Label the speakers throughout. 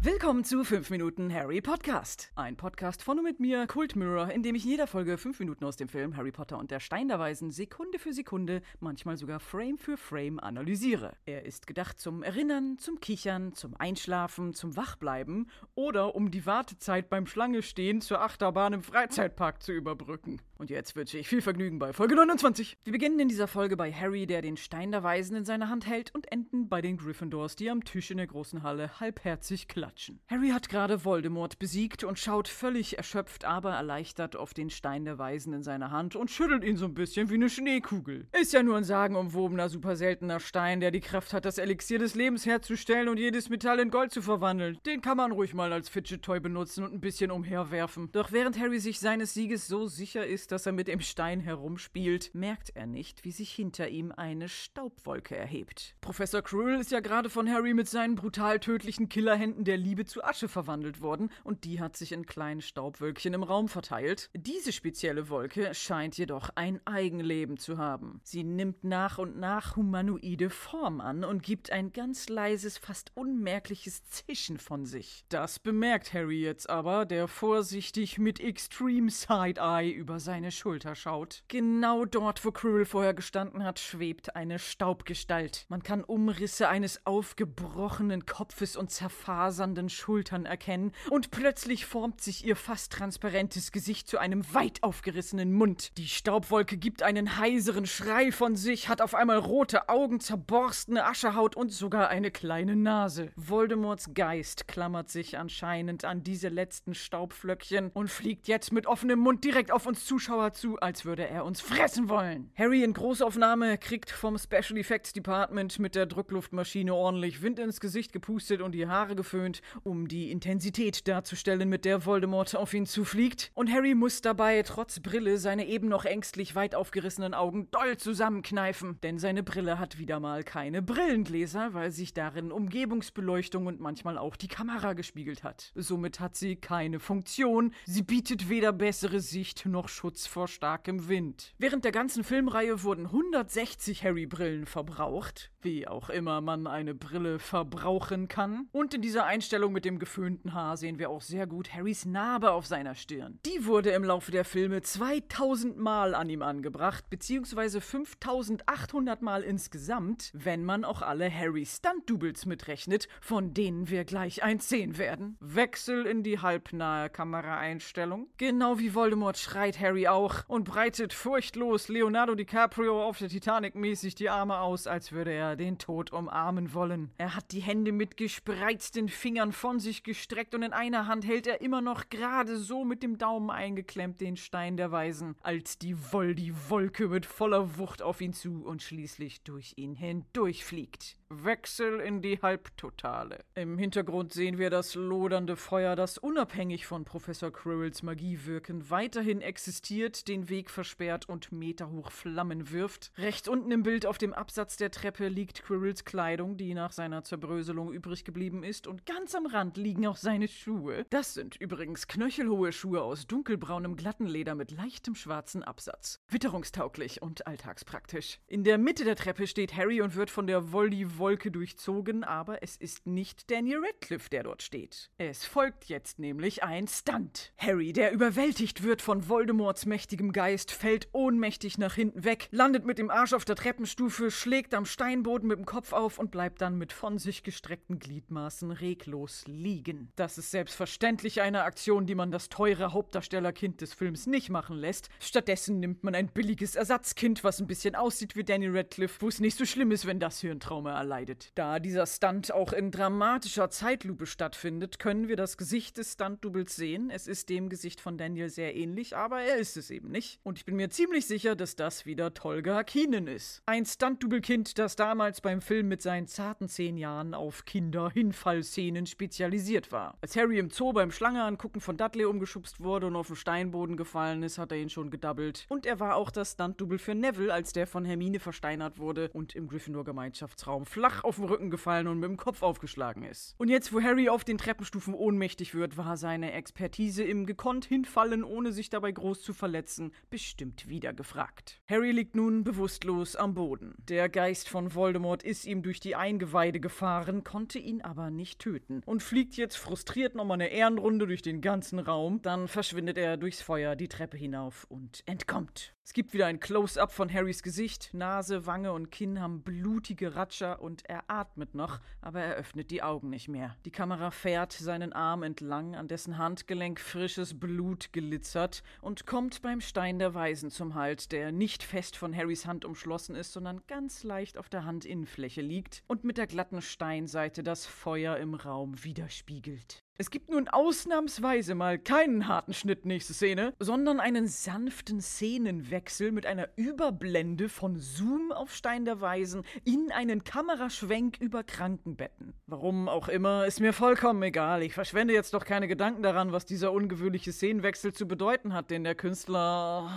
Speaker 1: Willkommen zu 5 Minuten Harry Podcast. Ein Podcast von und mit mir, Kult Mirror, in dem ich in jeder Folge 5 Minuten aus dem Film Harry Potter und der Stein der Weisen Sekunde für Sekunde, manchmal sogar Frame für Frame analysiere. Er ist gedacht zum Erinnern, zum Kichern, zum Einschlafen, zum Wachbleiben oder um die Wartezeit beim Schlange stehen zur Achterbahn im Freizeitpark zu überbrücken. Und jetzt wünsche ich viel Vergnügen bei Folge 29. Wir beginnen in dieser Folge bei Harry, der den Stein der Weisen in seiner Hand hält und enden bei den Gryffindors, die am Tisch in der großen Halle halbherzig klatschen. Harry hat gerade Voldemort besiegt und schaut völlig erschöpft, aber erleichtert auf den Stein der Weisen in seiner Hand und schüttelt ihn so ein bisschen wie eine Schneekugel. Ist ja nur ein sagenumwobener, super seltener Stein, der die Kraft hat, das Elixier des Lebens herzustellen und jedes Metall in Gold zu verwandeln. Den kann man ruhig mal als Fidget Toy benutzen und ein bisschen umherwerfen. Doch während Harry sich seines Sieges so sicher ist, dass er mit dem Stein herumspielt, merkt er nicht, wie sich hinter ihm eine Staubwolke erhebt. Professor Quirrell ist ja gerade von Harry mit seinen brutal tödlichen Killerhänden der Liebe zu Asche verwandelt worden und die hat sich in kleinen Staubwölkchen im Raum verteilt. Diese spezielle Wolke scheint jedoch ein Eigenleben zu haben. Sie nimmt nach und nach humanoide Form an und gibt ein ganz leises, fast unmerkliches Zischen von sich. Das bemerkt Harry jetzt aber, der vorsichtig mit Extreme Side-Eye über seine Schulter schaut. Genau dort, wo Quirrell vorher gestanden hat, schwebt eine Staubgestalt. Man kann Umrisse eines aufgebrochenen Kopfes und zerfasernden Schultern erkennen und plötzlich formt sich ihr fast transparentes Gesicht zu einem weit aufgerissenen Mund. Die Staubwolke gibt einen heiseren Schrei von sich, hat auf einmal rote Augen, zerborstene Aschehaut und sogar eine kleine Nase. Voldemorts Geist klammert sich anscheinend an diese letzten Staubflöckchen und fliegt jetzt mit offenem Mund direkt auf uns Zuschauer zu, als würde er uns fressen wollen. Harry in Großaufnahme kriegt vom Special Effects Department mit der Druckluftmaschine ordentlich Wind ins Gesicht gepustet und die Haare geföhnt, um die Intensität darzustellen, mit der Voldemort auf ihn zufliegt. Und Harry muss dabei trotz Brille seine eben noch ängstlich weit aufgerissenen Augen doll zusammenkneifen, denn seine Brille hat wieder mal keine Brillengläser, weil sich darin Umgebungsbeleuchtung und manchmal auch die Kamera gespiegelt hat. Somit hat sie keine Funktion, sie bietet weder bessere Sicht noch Schutz vor starkem Wind. Während der ganzen Filmreihe wurden 160 Harry-Brillen verbraucht, wie auch immer man eine Brille verbrauchen kann. Und in dieser Einstellung mit dem geföhnten Haar sehen wir auch sehr gut Harrys Narbe auf seiner Stirn. Die wurde im Laufe der Filme 2000 Mal an ihm angebracht, beziehungsweise 5800 Mal insgesamt, wenn man auch alle Harry-Stunt-Doubles mitrechnet, von denen wir gleich eins sehen werden. Wechsel in die halbnahe Kameraeinstellung. Genau wie Voldemort schreit Harry auch und breitet furchtlos Leonardo DiCaprio auf der Titanic mäßig die Arme aus, als würde er den Tod umarmen wollen. Er hat die Hände mit gespreizten Fingern von sich gestreckt und in einer Hand hält er immer noch gerade so mit dem Daumen eingeklemmt den Stein der Weisen, als die Voldi-Wolke mit voller Wucht auf ihn zu und schließlich durch ihn hindurchfliegt. Wechsel in die Halbtotale. Im Hintergrund sehen wir das lodernde Feuer, das unabhängig von Professor Quirrells Magiewirken weiterhin existiert, den Weg versperrt und meterhoch Flammen wirft. Rechts unten im Bild auf dem Absatz der Treppe liegt Quirrells Kleidung, die nach seiner Zerbröselung übrig geblieben ist, und ganz am Rand liegen auch seine Schuhe. Das sind übrigens knöchelhohe Schuhe aus dunkelbraunem glatten Leder mit leichtem schwarzen Absatz. Witterungstauglich und alltagspraktisch. In der Mitte der Treppe steht Harry und wird von der Voldi Wolke durchzogen, aber es ist nicht Daniel Radcliffe, der dort steht. Es folgt jetzt nämlich ein Stunt. Harry, der überwältigt wird von Voldemorts mächtigem Geist, fällt ohnmächtig nach hinten weg, landet mit dem Arsch auf der Treppenstufe, schlägt am Steinboden mit dem Kopf auf und bleibt dann mit von sich gestreckten Gliedmaßen reglos liegen. Das ist selbstverständlich eine Aktion, die man das teure Hauptdarstellerkind des Films nicht machen lässt. Stattdessen nimmt man ein billiges Ersatzkind, was ein bisschen aussieht wie Daniel Radcliffe, wo es nicht so schlimm ist, wenn das Hirntrauma erleidet erleidet. Da dieser Stunt auch in dramatischer Zeitlupe stattfindet, können wir das Gesicht des Stunt-Doubles sehen. Es ist dem Gesicht von Daniel sehr ähnlich, aber er ist es eben nicht. Und ich bin mir ziemlich sicher, dass das wieder Tolga Keenan ist. Ein Stunt-Double-Kind, das damals beim Film mit seinen zarten zehn Jahren auf Kinder-Hinfallszenen spezialisiert war. Als Harry im Zoo beim Schlange angucken von Dudley umgeschubst wurde und auf den Steinboden gefallen ist, hat er ihn schon gedoubelt. Und er war auch das Stunt-Double für Neville, als der von Hermine versteinert wurde und im Gryffindor-Gemeinschaftsraum flach auf den Rücken gefallen und mit dem Kopf aufgeschlagen ist. Und jetzt, wo Harry auf den Treppenstufen ohnmächtig wird, war seine Expertise im gekonnt hinfallen, ohne sich dabei groß zu verletzen, bestimmt wieder gefragt. Harry liegt nun bewusstlos am Boden. Der Geist von Voldemort ist ihm durch die Eingeweide gefahren, konnte ihn aber nicht töten und fliegt jetzt frustriert nochmal eine Ehrenrunde durch den ganzen Raum. Dann verschwindet er durchs Feuer die Treppe hinauf und entkommt. Es gibt wieder ein Close-up von Harrys Gesicht. Nase, Wange und Kinn haben blutige Ratscher und er atmet noch, aber er öffnet die Augen nicht mehr. Die Kamera fährt seinen Arm entlang, an dessen Handgelenk frisches Blut glitzert und kommt beim Stein der Weisen zum Halt, der nicht fest von Harrys Hand umschlossen ist, sondern ganz leicht auf der Handinnenfläche liegt und mit der glatten Steinseite das Feuer im Raum widerspiegelt. Es gibt nun ausnahmsweise mal keinen harten Schnitt nächste Szene, sondern einen sanften Szenenwechsel mit einer Überblende von Zoom auf Stein der Weisen in einen Kameraschwenk über Krankenbetten. Warum auch immer, ist mir vollkommen egal. Ich verschwende jetzt doch keine Gedanken daran, was dieser ungewöhnliche Szenenwechsel zu bedeuten hat, den der Künstler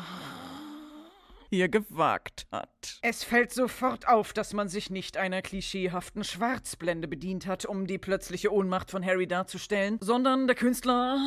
Speaker 1: hier gewagt hat. Es fällt sofort auf, dass man sich nicht einer klischeehaften Schwarzblende bedient hat, um die plötzliche Ohnmacht von Harry darzustellen, sondern der Künstler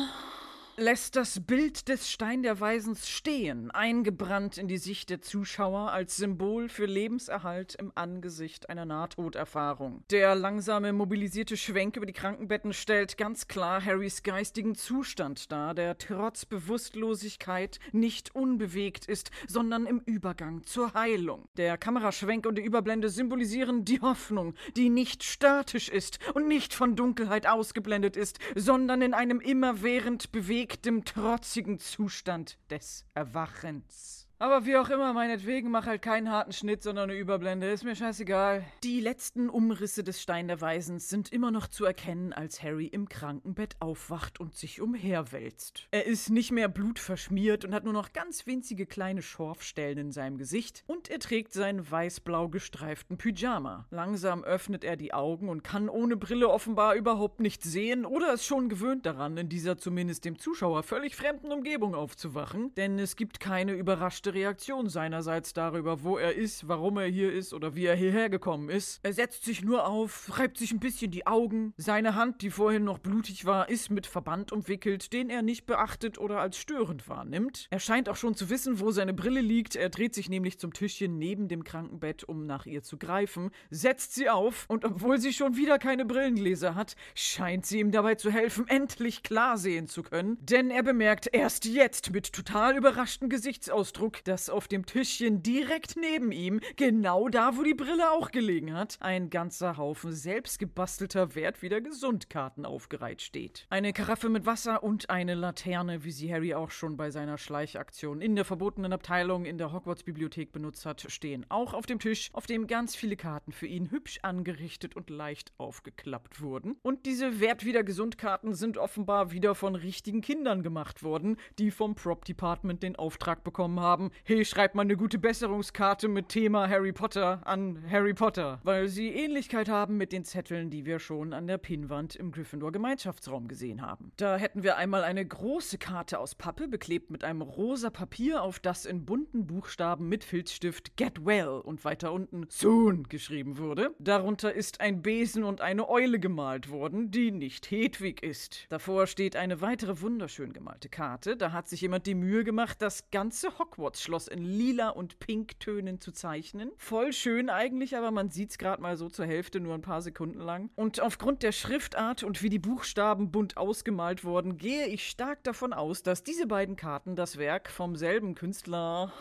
Speaker 1: lässt das Bild des Stein der Weisens stehen, eingebrannt in die Sicht der Zuschauer als Symbol für Lebenserhalt im Angesicht einer Nahtoderfahrung. Der langsame mobilisierte Schwenk über die Krankenbetten stellt ganz klar Harrys geistigen Zustand dar, der trotz Bewusstlosigkeit nicht unbewegt ist, sondern im Übergang zur Heilung. Der Kameraschwenk und die Überblende symbolisieren die Hoffnung, die nicht statisch ist und nicht von Dunkelheit ausgeblendet ist, sondern in einem immerwährend bewegten bewegtem, trotzigen Zustand des Erwachens. Aber wie auch immer, meinetwegen, mach halt keinen harten Schnitt, sondern eine Überblende. Ist mir scheißegal. Die letzten Umrisse des Stein der Weisens sind immer noch zu erkennen, als Harry im Krankenbett aufwacht und sich umherwälzt. Er ist nicht mehr blutverschmiert und hat nur noch ganz winzige kleine Schorfstellen in seinem Gesicht und er trägt seinen weiß-blau gestreiften Pyjama. Langsam öffnet er die Augen und kann ohne Brille offenbar überhaupt nicht sehen oder ist schon gewöhnt daran, in dieser zumindest dem Zuschauer völlig fremden Umgebung aufzuwachen, denn es gibt keine überraschte Reaktion seinerseits darüber, wo er ist, warum er hier ist oder wie er hierher gekommen ist. Er setzt sich nur auf, reibt sich ein bisschen die Augen. Seine Hand, die vorhin noch blutig war, ist mit Verband umwickelt, den er nicht beachtet oder als störend wahrnimmt. Er scheint auch schon zu wissen, wo seine Brille liegt. Er dreht sich nämlich zum Tischchen neben dem Krankenbett, um nach ihr zu greifen, setzt sie auf und obwohl sie schon wieder keine Brillengläser hat, scheint sie ihm dabei zu helfen, endlich klar sehen zu können. Denn er bemerkt erst jetzt mit total überraschten Gesichtsausdruck, dass auf dem Tischchen direkt neben ihm, genau da, wo die Brille auch gelegen hat, ein ganzer Haufen selbstgebastelter Wert wieder Gesundkarten aufgereiht steht. Eine Karaffe mit Wasser und eine Laterne, wie sie Harry auch schon bei seiner Schleichaktion in der verbotenen Abteilung in der Hogwarts-Bibliothek benutzt hat, stehen auch auf dem Tisch, auf dem ganz viele Karten für ihn hübsch angerichtet und leicht aufgeklappt wurden. Und diese Wertwieder Gesundkarten sind offenbar wieder von richtigen Kindern gemacht worden, die vom Prop Department den Auftrag bekommen haben, hey, schreib mal eine gute Besserungskarte mit Thema Harry Potter an Harry Potter, weil sie Ähnlichkeit haben mit den Zetteln, die wir schon an der Pinnwand im Gryffindor Gemeinschaftsraum gesehen haben. Da hätten wir einmal eine große Karte aus Pappe, beklebt mit einem rosa Papier, auf das in bunten Buchstaben mit Filzstift Get Well und weiter unten Soon geschrieben wurde. Darunter ist ein Besen und eine Eule gemalt worden, die nicht Hedwig ist. Davor steht eine weitere wunderschön gemalte Karte. Da hat sich jemand die Mühe gemacht, das ganze Hogwarts Schloss in lila und pinktönen zu zeichnen. Voll schön eigentlich, aber man sieht es gerade mal so zur Hälfte, nur ein paar Sekunden lang. Und aufgrund der Schriftart und wie die Buchstaben bunt ausgemalt wurden, gehe ich stark davon aus, dass diese beiden Karten das Werk vom selben Künstler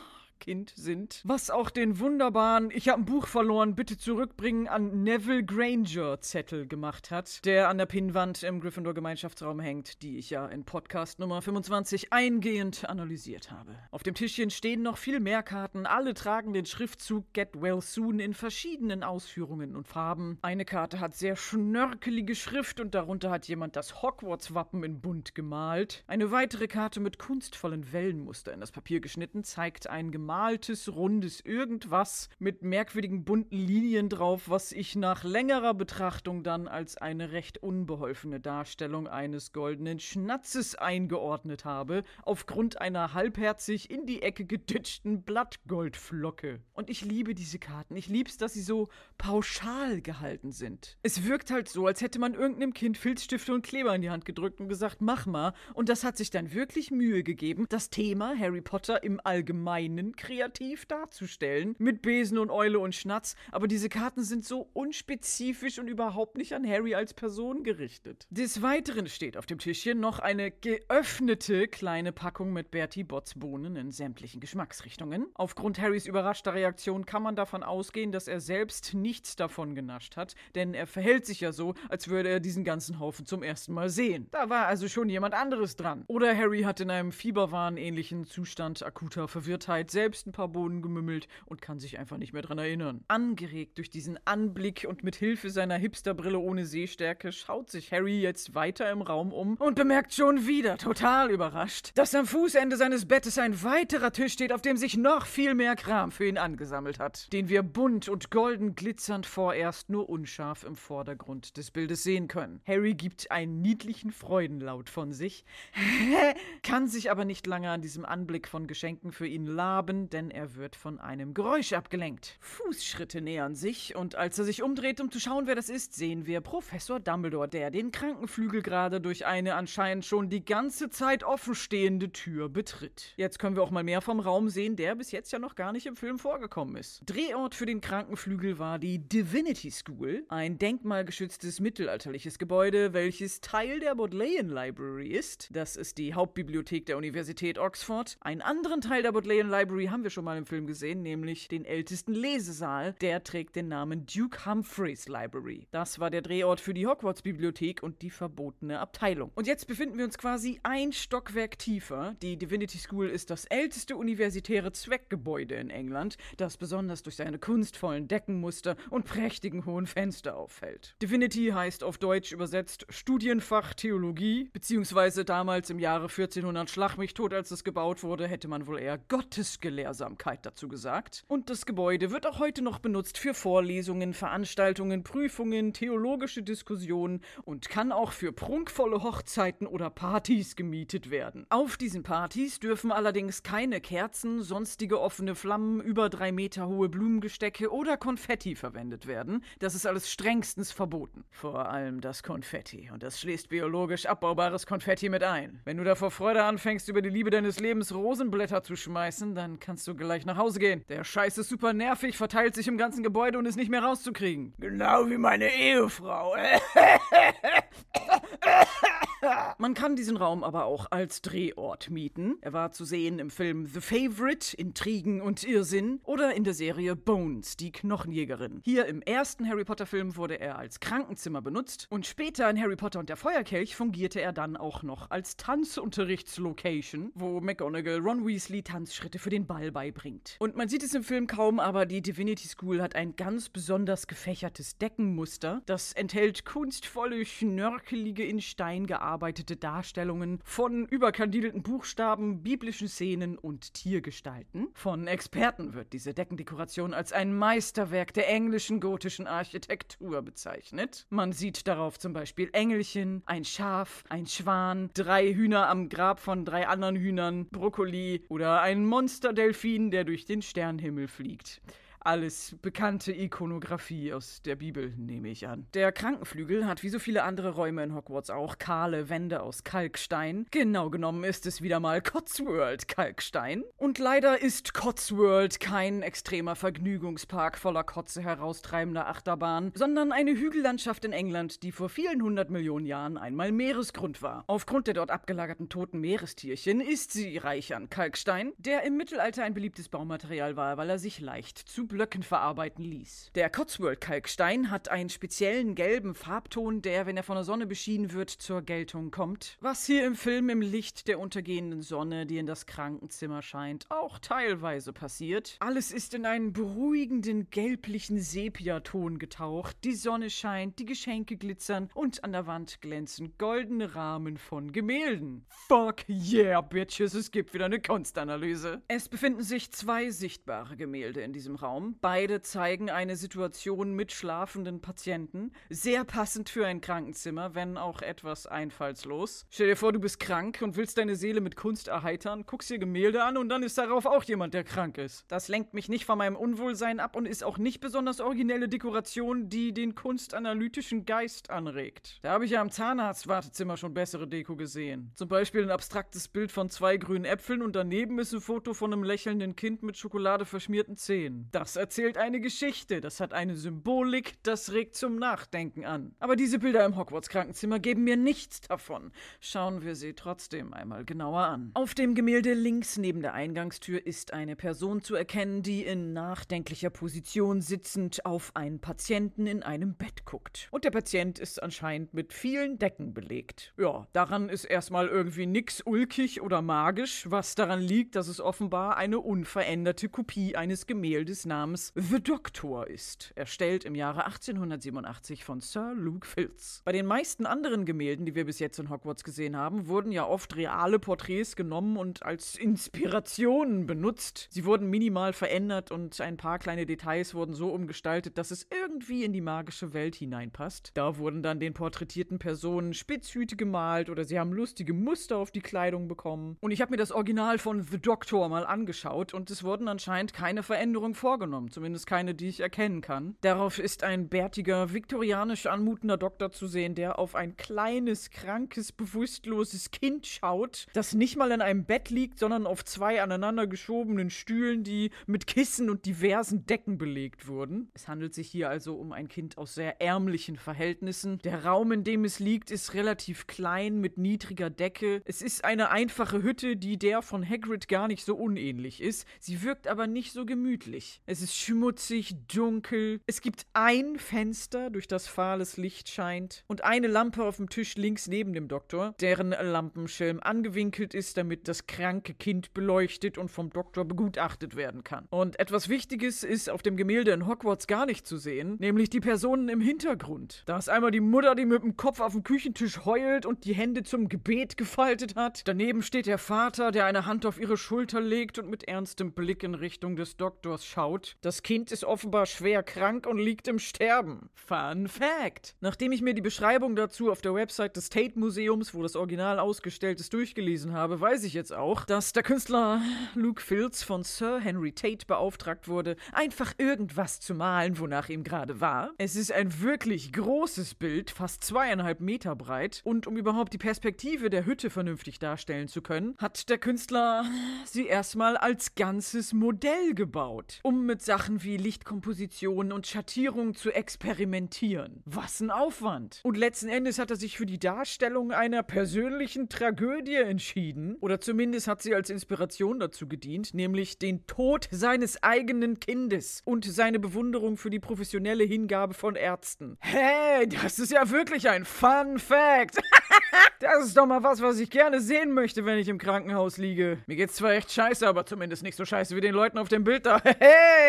Speaker 1: Kind sind, was auch den wunderbaren Ich habe ein Buch verloren, bitte zurückbringen an Neville Granger Zettel gemacht hat, der an der Pinnwand im Gryffindor Gemeinschaftsraum hängt, die ich ja in Podcast Nummer 25 eingehend analysiert habe. Auf dem Tischchen stehen noch viel mehr Karten, alle tragen den Schriftzug Get Well Soon in verschiedenen Ausführungen und Farben. Eine Karte hat sehr schnörkelige Schrift und darunter hat jemand das Hogwarts-Wappen in bunt gemalt. Eine weitere Karte mit kunstvollen Wellenmuster in das Papier geschnitten zeigt ein gemeinsames vermaltes, rundes Irgendwas mit merkwürdigen bunten Linien drauf, was ich nach längerer Betrachtung dann als eine recht unbeholfene Darstellung eines goldenen Schnatzes eingeordnet habe, aufgrund einer halbherzig in die Ecke geditschten Blattgoldflocke. Und ich liebe diese Karten. Ich lieb's, dass sie so pauschal gehalten sind. Es wirkt halt so, als hätte man irgendeinem Kind Filzstifte und Kleber in die Hand gedrückt und gesagt, mach mal. Und das hat sich dann wirklich Mühe gegeben, das Thema Harry Potter im Allgemeinen kreativ darzustellen. Mit Besen und Eule und Schnatz. Aber diese Karten sind so unspezifisch und überhaupt nicht an Harry als Person gerichtet. Des Weiteren steht auf dem Tischchen noch eine geöffnete kleine Packung mit Bertie Botts Bohnen in sämtlichen Geschmacksrichtungen. Aufgrund Harrys überraschter Reaktion kann man davon ausgehen, dass er selbst nichts davon genascht hat, denn er verhält sich ja so, als würde er diesen ganzen Haufen zum ersten Mal sehen. Da war also schon jemand anderes dran. Oder Harry hat in einem Fieberwahn-ähnlichen Zustand akuter Verwirrtheit selbst ein paar Bohnen gemümmelt und kann sich einfach nicht mehr dran erinnern. Angeregt durch diesen Anblick und mit Hilfe seiner Hipsterbrille ohne Sehstärke schaut sich Harry jetzt weiter im Raum um und bemerkt schon wieder, total überrascht, dass am Fußende seines Bettes ein weiterer Tisch steht, auf dem sich noch viel mehr Kram für ihn angesammelt hat, den wir bunt und golden glitzernd vorerst nur unscharf im Vordergrund des Bildes sehen können. Harry gibt einen niedlichen Freudenlaut von sich, kann sich aber nicht lange an diesem Anblick von Geschenken für ihn laben, denn er wird von einem Geräusch abgelenkt. Fußschritte nähern sich und als er sich umdreht, um zu schauen, wer das ist, sehen wir Professor Dumbledore, der den Krankenflügel gerade durch eine anscheinend schon die ganze Zeit offenstehende Tür betritt. Jetzt können wir auch mal mehr vom Raum sehen, der bis jetzt ja noch gar nicht im Film vorgekommen ist. Drehort für den Krankenflügel war die Divinity School, ein denkmalgeschütztes mittelalterliches Gebäude, welches Teil der Bodleian Library ist. Das ist die Hauptbibliothek der Universität Oxford. Einen anderen Teil der Bodleian Library haben wir schon mal im Film gesehen, nämlich den ältesten Lesesaal. Der trägt den Namen Duke Humphreys Library. Das war der Drehort für die Hogwarts-Bibliothek und die verbotene Abteilung. Und jetzt befinden wir uns quasi ein Stockwerk tiefer. Die Divinity School ist das älteste universitäre Zweckgebäude in England, das besonders durch seine kunstvollen Deckenmuster und prächtigen hohen Fenster auffällt. Divinity heißt auf Deutsch übersetzt Studienfach Theologie, beziehungsweise damals im Jahre 1400 Schlag mich tot, als es gebaut wurde, hätte man wohl eher Gottesgelehrsamkeit dazu gesagt. Und das Gebäude wird auch heute noch benutzt für Vorlesungen, Veranstaltungen, Prüfungen, theologische Diskussionen und kann auch für prunkvolle Hochzeiten oder Partys gemietet werden. Auf diesen Partys dürfen allerdings keine Kerzen, sonstige offene Flammen, über drei Meter hohe Blumengestecke oder Konfetti verwendet werden. Das ist alles strengstens verboten. Vor allem das Konfetti. Und das schließt biologisch abbaubares Konfetti mit ein. Wenn du da vor Freude anfängst, über die Liebe deines Lebens Rosenblätter zu schmeißen, dann kannst du gleich nach Hause gehen. Der Scheiß ist super nervig, verteilt sich im ganzen Gebäude und ist nicht mehr rauszukriegen.
Speaker 2: Genau wie meine Ehefrau.
Speaker 1: Man kann diesen Raum aber auch als Drehort mieten. Er war zu sehen im Film The Favorite, Intrigen und Irrsinn oder in der Serie Bones, die Knochenjägerin. Hier im ersten Harry Potter Film wurde er als Krankenzimmer benutzt und später in Harry Potter und der Feuerkelch fungierte er dann auch noch als Tanzunterrichtslocation, wo McGonagall Ron Weasley Tanzschritte für den Ball beibringt. Und man sieht es im Film kaum, aber die Divinity School hat ein ganz besonders gefächertes Deckenmuster. Das enthält kunstvolle, schnörkelige, in Stein gearbeitete Darstellungen von überkandidelten Buchstaben, biblischen Szenen und Tiergestalten. Von Experten wird diese Deckendekoration als ein Meisterwerk der englischen gotischen Architektur bezeichnet. Man sieht darauf zum Beispiel Engelchen, ein Schaf, ein Schwan, drei Hühner am Grab von drei anderen Hühnern, Brokkoli oder ein Monsterdelfin, der durch den Sternenhimmel fliegt alles bekannte Ikonografie aus der Bibel, nehme ich an. Der Krankenflügel hat wie so viele andere Räume in Hogwarts auch kahle Wände aus Kalkstein. Genau genommen ist es wieder mal Cotsworld Kalkstein. Und leider ist Cotsworld kein extremer Vergnügungspark voller Kotze heraustreibender Achterbahn, sondern eine Hügellandschaft in England, die vor vielen hundert Millionen Jahren einmal Meeresgrund war. Aufgrund der dort abgelagerten toten Meerestierchen ist sie reich an Kalkstein, der im Mittelalter ein beliebtes Baumaterial war, weil er sich leicht zu Blöcken verarbeiten ließ. Der Cotswold-Kalkstein hat einen speziellen gelben Farbton, der, wenn er von der Sonne beschienen wird, zur Geltung kommt. Was hier im Film im Licht der untergehenden Sonne, die in das Krankenzimmer scheint, auch teilweise passiert. Alles ist in einen beruhigenden gelblichen Sepiaton getaucht. Die Sonne scheint, die Geschenke glitzern und an der Wand glänzen goldene Rahmen von Gemälden. Fuck yeah, Bitches, es gibt wieder eine Kunstanalyse. Es befinden sich zwei sichtbare Gemälde in diesem Raum. Beide zeigen eine Situation mit schlafenden Patienten. Sehr passend für ein Krankenzimmer, wenn auch etwas einfallslos. Stell dir vor, du bist krank und willst deine Seele mit Kunst erheitern, guckst dir Gemälde an und dann ist darauf auch jemand, der krank ist. Das lenkt mich nicht von meinem Unwohlsein ab und ist auch nicht besonders originelle Dekoration, die den kunstanalytischen Geist anregt. Da habe ich ja am Zahnarztwartezimmer schon bessere Deko gesehen. Zum Beispiel ein abstraktes Bild von zwei grünen Äpfeln und daneben ist ein Foto von einem lächelnden Kind mit Schokolade verschmierten Zähnen. Das erzählt eine Geschichte, das hat eine Symbolik, das regt zum Nachdenken an. Aber diese Bilder im Hogwarts-Krankenzimmer geben mir nichts davon. Schauen wir sie trotzdem einmal genauer an. Auf dem Gemälde links neben der Eingangstür ist eine Person zu erkennen, die in nachdenklicher Position sitzend auf einen Patienten in einem Bett guckt. Und der Patient ist anscheinend mit vielen Decken belegt. Ja, daran ist erstmal irgendwie nix ulkig oder magisch, was daran liegt, dass es offenbar eine unveränderte Kopie eines Gemäldes namens The Doctor ist, erstellt im Jahre 1887 von Sir Luke Filz. Bei den meisten anderen Gemälden, die wir bis jetzt in Hogwarts gesehen haben, wurden ja oft reale Porträts genommen und als Inspirationen benutzt. Sie wurden minimal verändert und ein paar kleine Details wurden so umgestaltet, dass es irgendwie in die magische Welt hineinpasst. Da wurden dann den porträtierten Personen Spitzhüte gemalt oder sie haben lustige Muster auf die Kleidung bekommen. Und ich habe mir das Original von The Doctor mal angeschaut und es wurden anscheinend keine Veränderungen vorgenommen, zumindest keine, die ich erkennen kann. Darauf ist ein bärtiger, viktorianisch anmutender Doktor zu sehen, der auf ein kleines, krankes, bewusstloses Kind schaut, das nicht mal in einem Bett liegt, sondern auf zwei aneinander geschobenen Stühlen, die mit Kissen und diversen Decken belegt wurden. Es handelt sich hier also um ein Kind aus sehr ärmlichen Verhältnissen. Der Raum, in dem es liegt, ist relativ klein mit niedriger Decke. Es ist eine einfache Hütte, die der von Hagrid gar nicht so unähnlich ist. Sie wirkt aber nicht so gemütlich. Es ist schmutzig, dunkel. Es gibt ein Fenster, durch das fahles Licht scheint und eine Lampe auf dem Tisch links neben dem Doktor, deren Lampenschirm angewinkelt ist, damit das kranke Kind beleuchtet und vom Doktor begutachtet werden kann. Und etwas Wichtiges ist auf dem Gemälde in Hogwarts gar nicht zu sehen, nämlich die Personen im Hintergrund. Da ist einmal die Mutter, die mit dem Kopf auf dem Küchentisch heult und die Hände zum Gebet gefaltet hat. Daneben steht der Vater, der eine Hand auf ihre Schulter legt und mit ernstem Blick in Richtung des Doktors schaut. Das Kind ist offenbar schwer krank und liegt im Sterben. Fun Fact! Nachdem ich mir die Beschreibung dazu auf der Website des Tate Museums, wo das Original ausgestellt ist, durchgelesen habe, weiß ich jetzt auch, dass der Künstler Luke Filz von Sir Henry Tate beauftragt wurde, einfach irgendwas zu malen, wonach ihm gerade war. Es ist ein wirklich großes Bild, fast zweieinhalb Meter breit, und um überhaupt die Perspektive der Hütte vernünftig darstellen zu können, hat der Künstler sie erstmal als ganzes Modell gebaut, um mit Sachen wie Lichtkomposition und Schattierung zu experimentieren. Was ein Aufwand! Und letzten Endes hat er sich für die Darstellung einer persönlichen Tragödie entschieden, oder zumindest hat sie als Inspiration dazu gedient, nämlich den Tod seines eigenen Kindes und seine Bewunderung für die professionelle Hingabe von Ärzten. Hey, das ist ja wirklich ein Fun Fact! Das ist doch mal was, was ich gerne sehen möchte, wenn ich im Krankenhaus liege. Mir geht's zwar echt scheiße, aber zumindest nicht so scheiße wie den Leuten auf dem Bild da. Hey,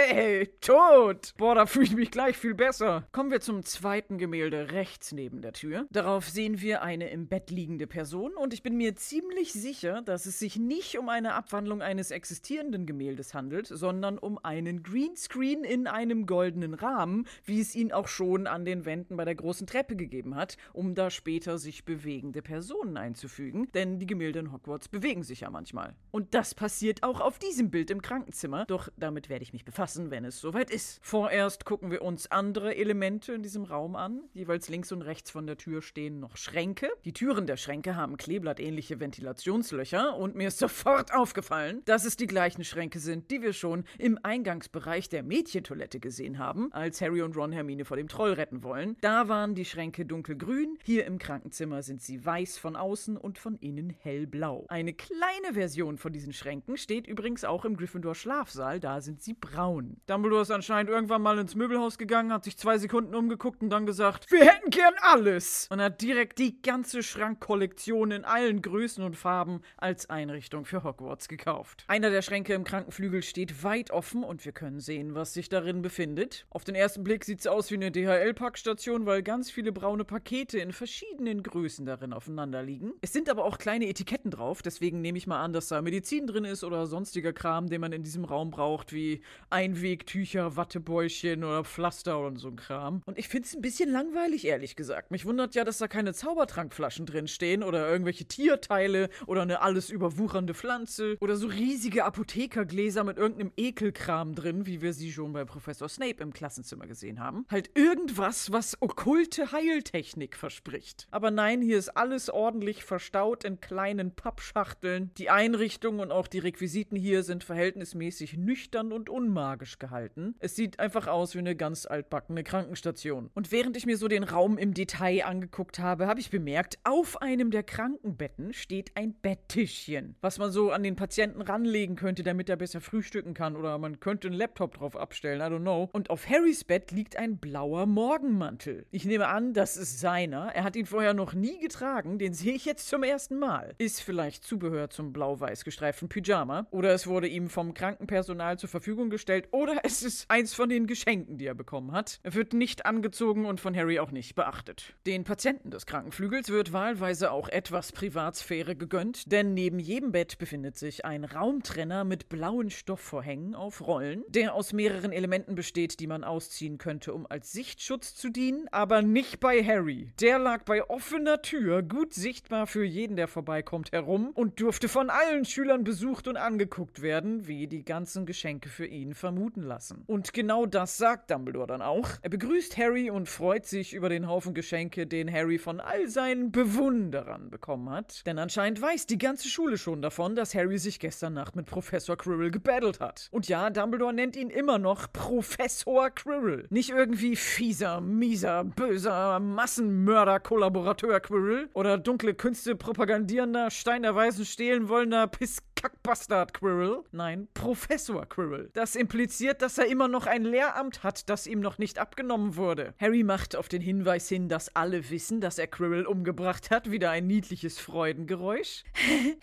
Speaker 1: tot! Boah, da fühle ich mich gleich viel besser. Kommen wir zum zweiten Gemälde rechts neben der Tür. Darauf sehen wir eine im Bett liegende Person und ich bin mir ziemlich sicher, dass es sich nicht um eine Abwandlung eines existierenden Gemäldes handelt, sondern um einen Greenscreen in einem goldenen Rahmen, wie es ihn auch schon an den Wänden bei der großen Treppe gegeben hat, um da später sich bewegende Personen einzufügen, denn die Gemälde in Hogwarts bewegen sich ja manchmal. Und das passiert auch auf diesem Bild im Krankenzimmer, doch damit werde ich mich befassen, wenn es soweit ist. Vorerst gucken wir uns andere Elemente in diesem Raum an. Jeweils links und rechts von der Tür stehen noch Schränke. Die Türen der Schränke haben kleeblattähnliche Ventilationslöcher und mir ist sofort aufgefallen, dass es die gleichen Schränke sind, die wir schon im Eingangsbereich der Mädchentoilette gesehen haben, als Harry und Ron Hermine vor dem Troll retten wollen. Da waren die Schränke dunkelgrün, hier im Krankenzimmer sind sie weiß von außen und von innen hellblau. Eine kleine Version von diesen Schränken steht übrigens auch im Gryffindor Schlafsaal, da sind sie braun. Dumbledore ist anscheinend irgendwann mal ins Möbelhaus gegangen, hat sich zwei Sekunden umgeguckt und dann gesagt, wir hätten gern alles! Und hat direkt die ganze Schrankkollektion in allen Größen und Farben als Einrichtung für Hogwarts gekauft. Einer der Schränke im Krankenflügel steht weit offen und wir können sehen, was sich darin befindet. Auf den ersten Blick sieht es aus wie eine DHL-Packstation, weil ganz viele braune Pakete in verschiedenen Größen darin aufeinander liegen. Es sind aber auch kleine Etiketten drauf, deswegen nehme ich mal an, dass da Medizin drin ist oder sonstiger Kram, den man in diesem Raum braucht, wie Einwegtücher, Wattebäuschen oder Pflaster und so ein Kram. Und ich finde es ein bisschen langweilig, ehrlich gesagt. Mich wundert ja, dass da keine Zaubertrankflaschen drin stehen oder irgendwelche Tierteile oder eine alles überwuchernde Pflanze oder so riesige Apothekergläser mit irgendeinem Ekelkram drin, wie wir sie schon bei Professor Snape im Klassenzimmer gesehen haben. Halt irgendwas, was okkulte Heiltechnik verspricht. Aber nein, hier ist alles ordentlich verstaut in kleinen Pappschachteln. Die Einrichtung und auch die Requisiten hier sind verhältnismäßig nüchtern und unmagisch gehalten. Es sieht einfach aus wie eine ganz altbackene Krankenstation. Und während ich mir so den Raum im Detail angeguckt habe, habe ich bemerkt, auf einem der Krankenbetten steht ein Betttischchen, was man so an den Patienten ranlegen könnte, damit er besser frühstücken kann oder man könnte einen Laptop drauf abstellen, I don't know. Und auf Harrys Bett liegt ein blauer Morgenmantel. Ich nehme an, das ist seiner. Er hat ihn vorher noch nie getragen, den sehe ich jetzt zum ersten Mal. Ist vielleicht Zubehör zum blau-weiß gestreiften Pyjama oder es wurde ihm vom Krankenpersonal zur Verfügung gestellt oder es ist eins von den Geschenken, die er bekommen hat. Er wird nicht angezogen und von Harry auch nicht beachtet. Den Patienten des Krankenflügels wird wahlweise auch etwas Privatsphäre gegönnt, denn neben jedem Bett befindet sich ein Raumtrenner mit blauen Stoffvorhängen auf Rollen, der aus mehreren Elementen besteht, die man ausziehen könnte, um als Sichtschutz zu dienen, aber nicht bei Harry. Der lag bei offener Tür, gut sichtbar für jeden, der vorbeikommt, herum und durfte von allen Schülern besucht und angeguckt werden, wie die ganzen Geschenke für ihn vermuten lassen. Und genau das sagt Dumbledore dann auch. Er begrüßt Harry und freut sich über den Haufen Geschenke, den Harry von all seinen Bewunderern bekommen hat. Denn anscheinend weiß die ganze Schule schon davon, dass Harry sich gestern Nacht mit Professor Quirrell gebattelt hat. Und ja, Dumbledore nennt ihn immer noch Professor Quirrell. Nicht irgendwie fieser, mieser, böser Massenmörder-Kollaborateur Quirrell oder dunkle Künste propagandierender, Stein der Weisen stehlen wollender Pisskackbastard Quirrell. Nein, Professor Quirrell. Das impliziert, dass er immer noch ein Lehramt hat, das ihm noch nicht abgenommen wurde. Harry macht auf den Hinweis hin, dass alle wissen, dass er Quirrell umgebracht hat, wieder ein niedliches Freudengeräusch.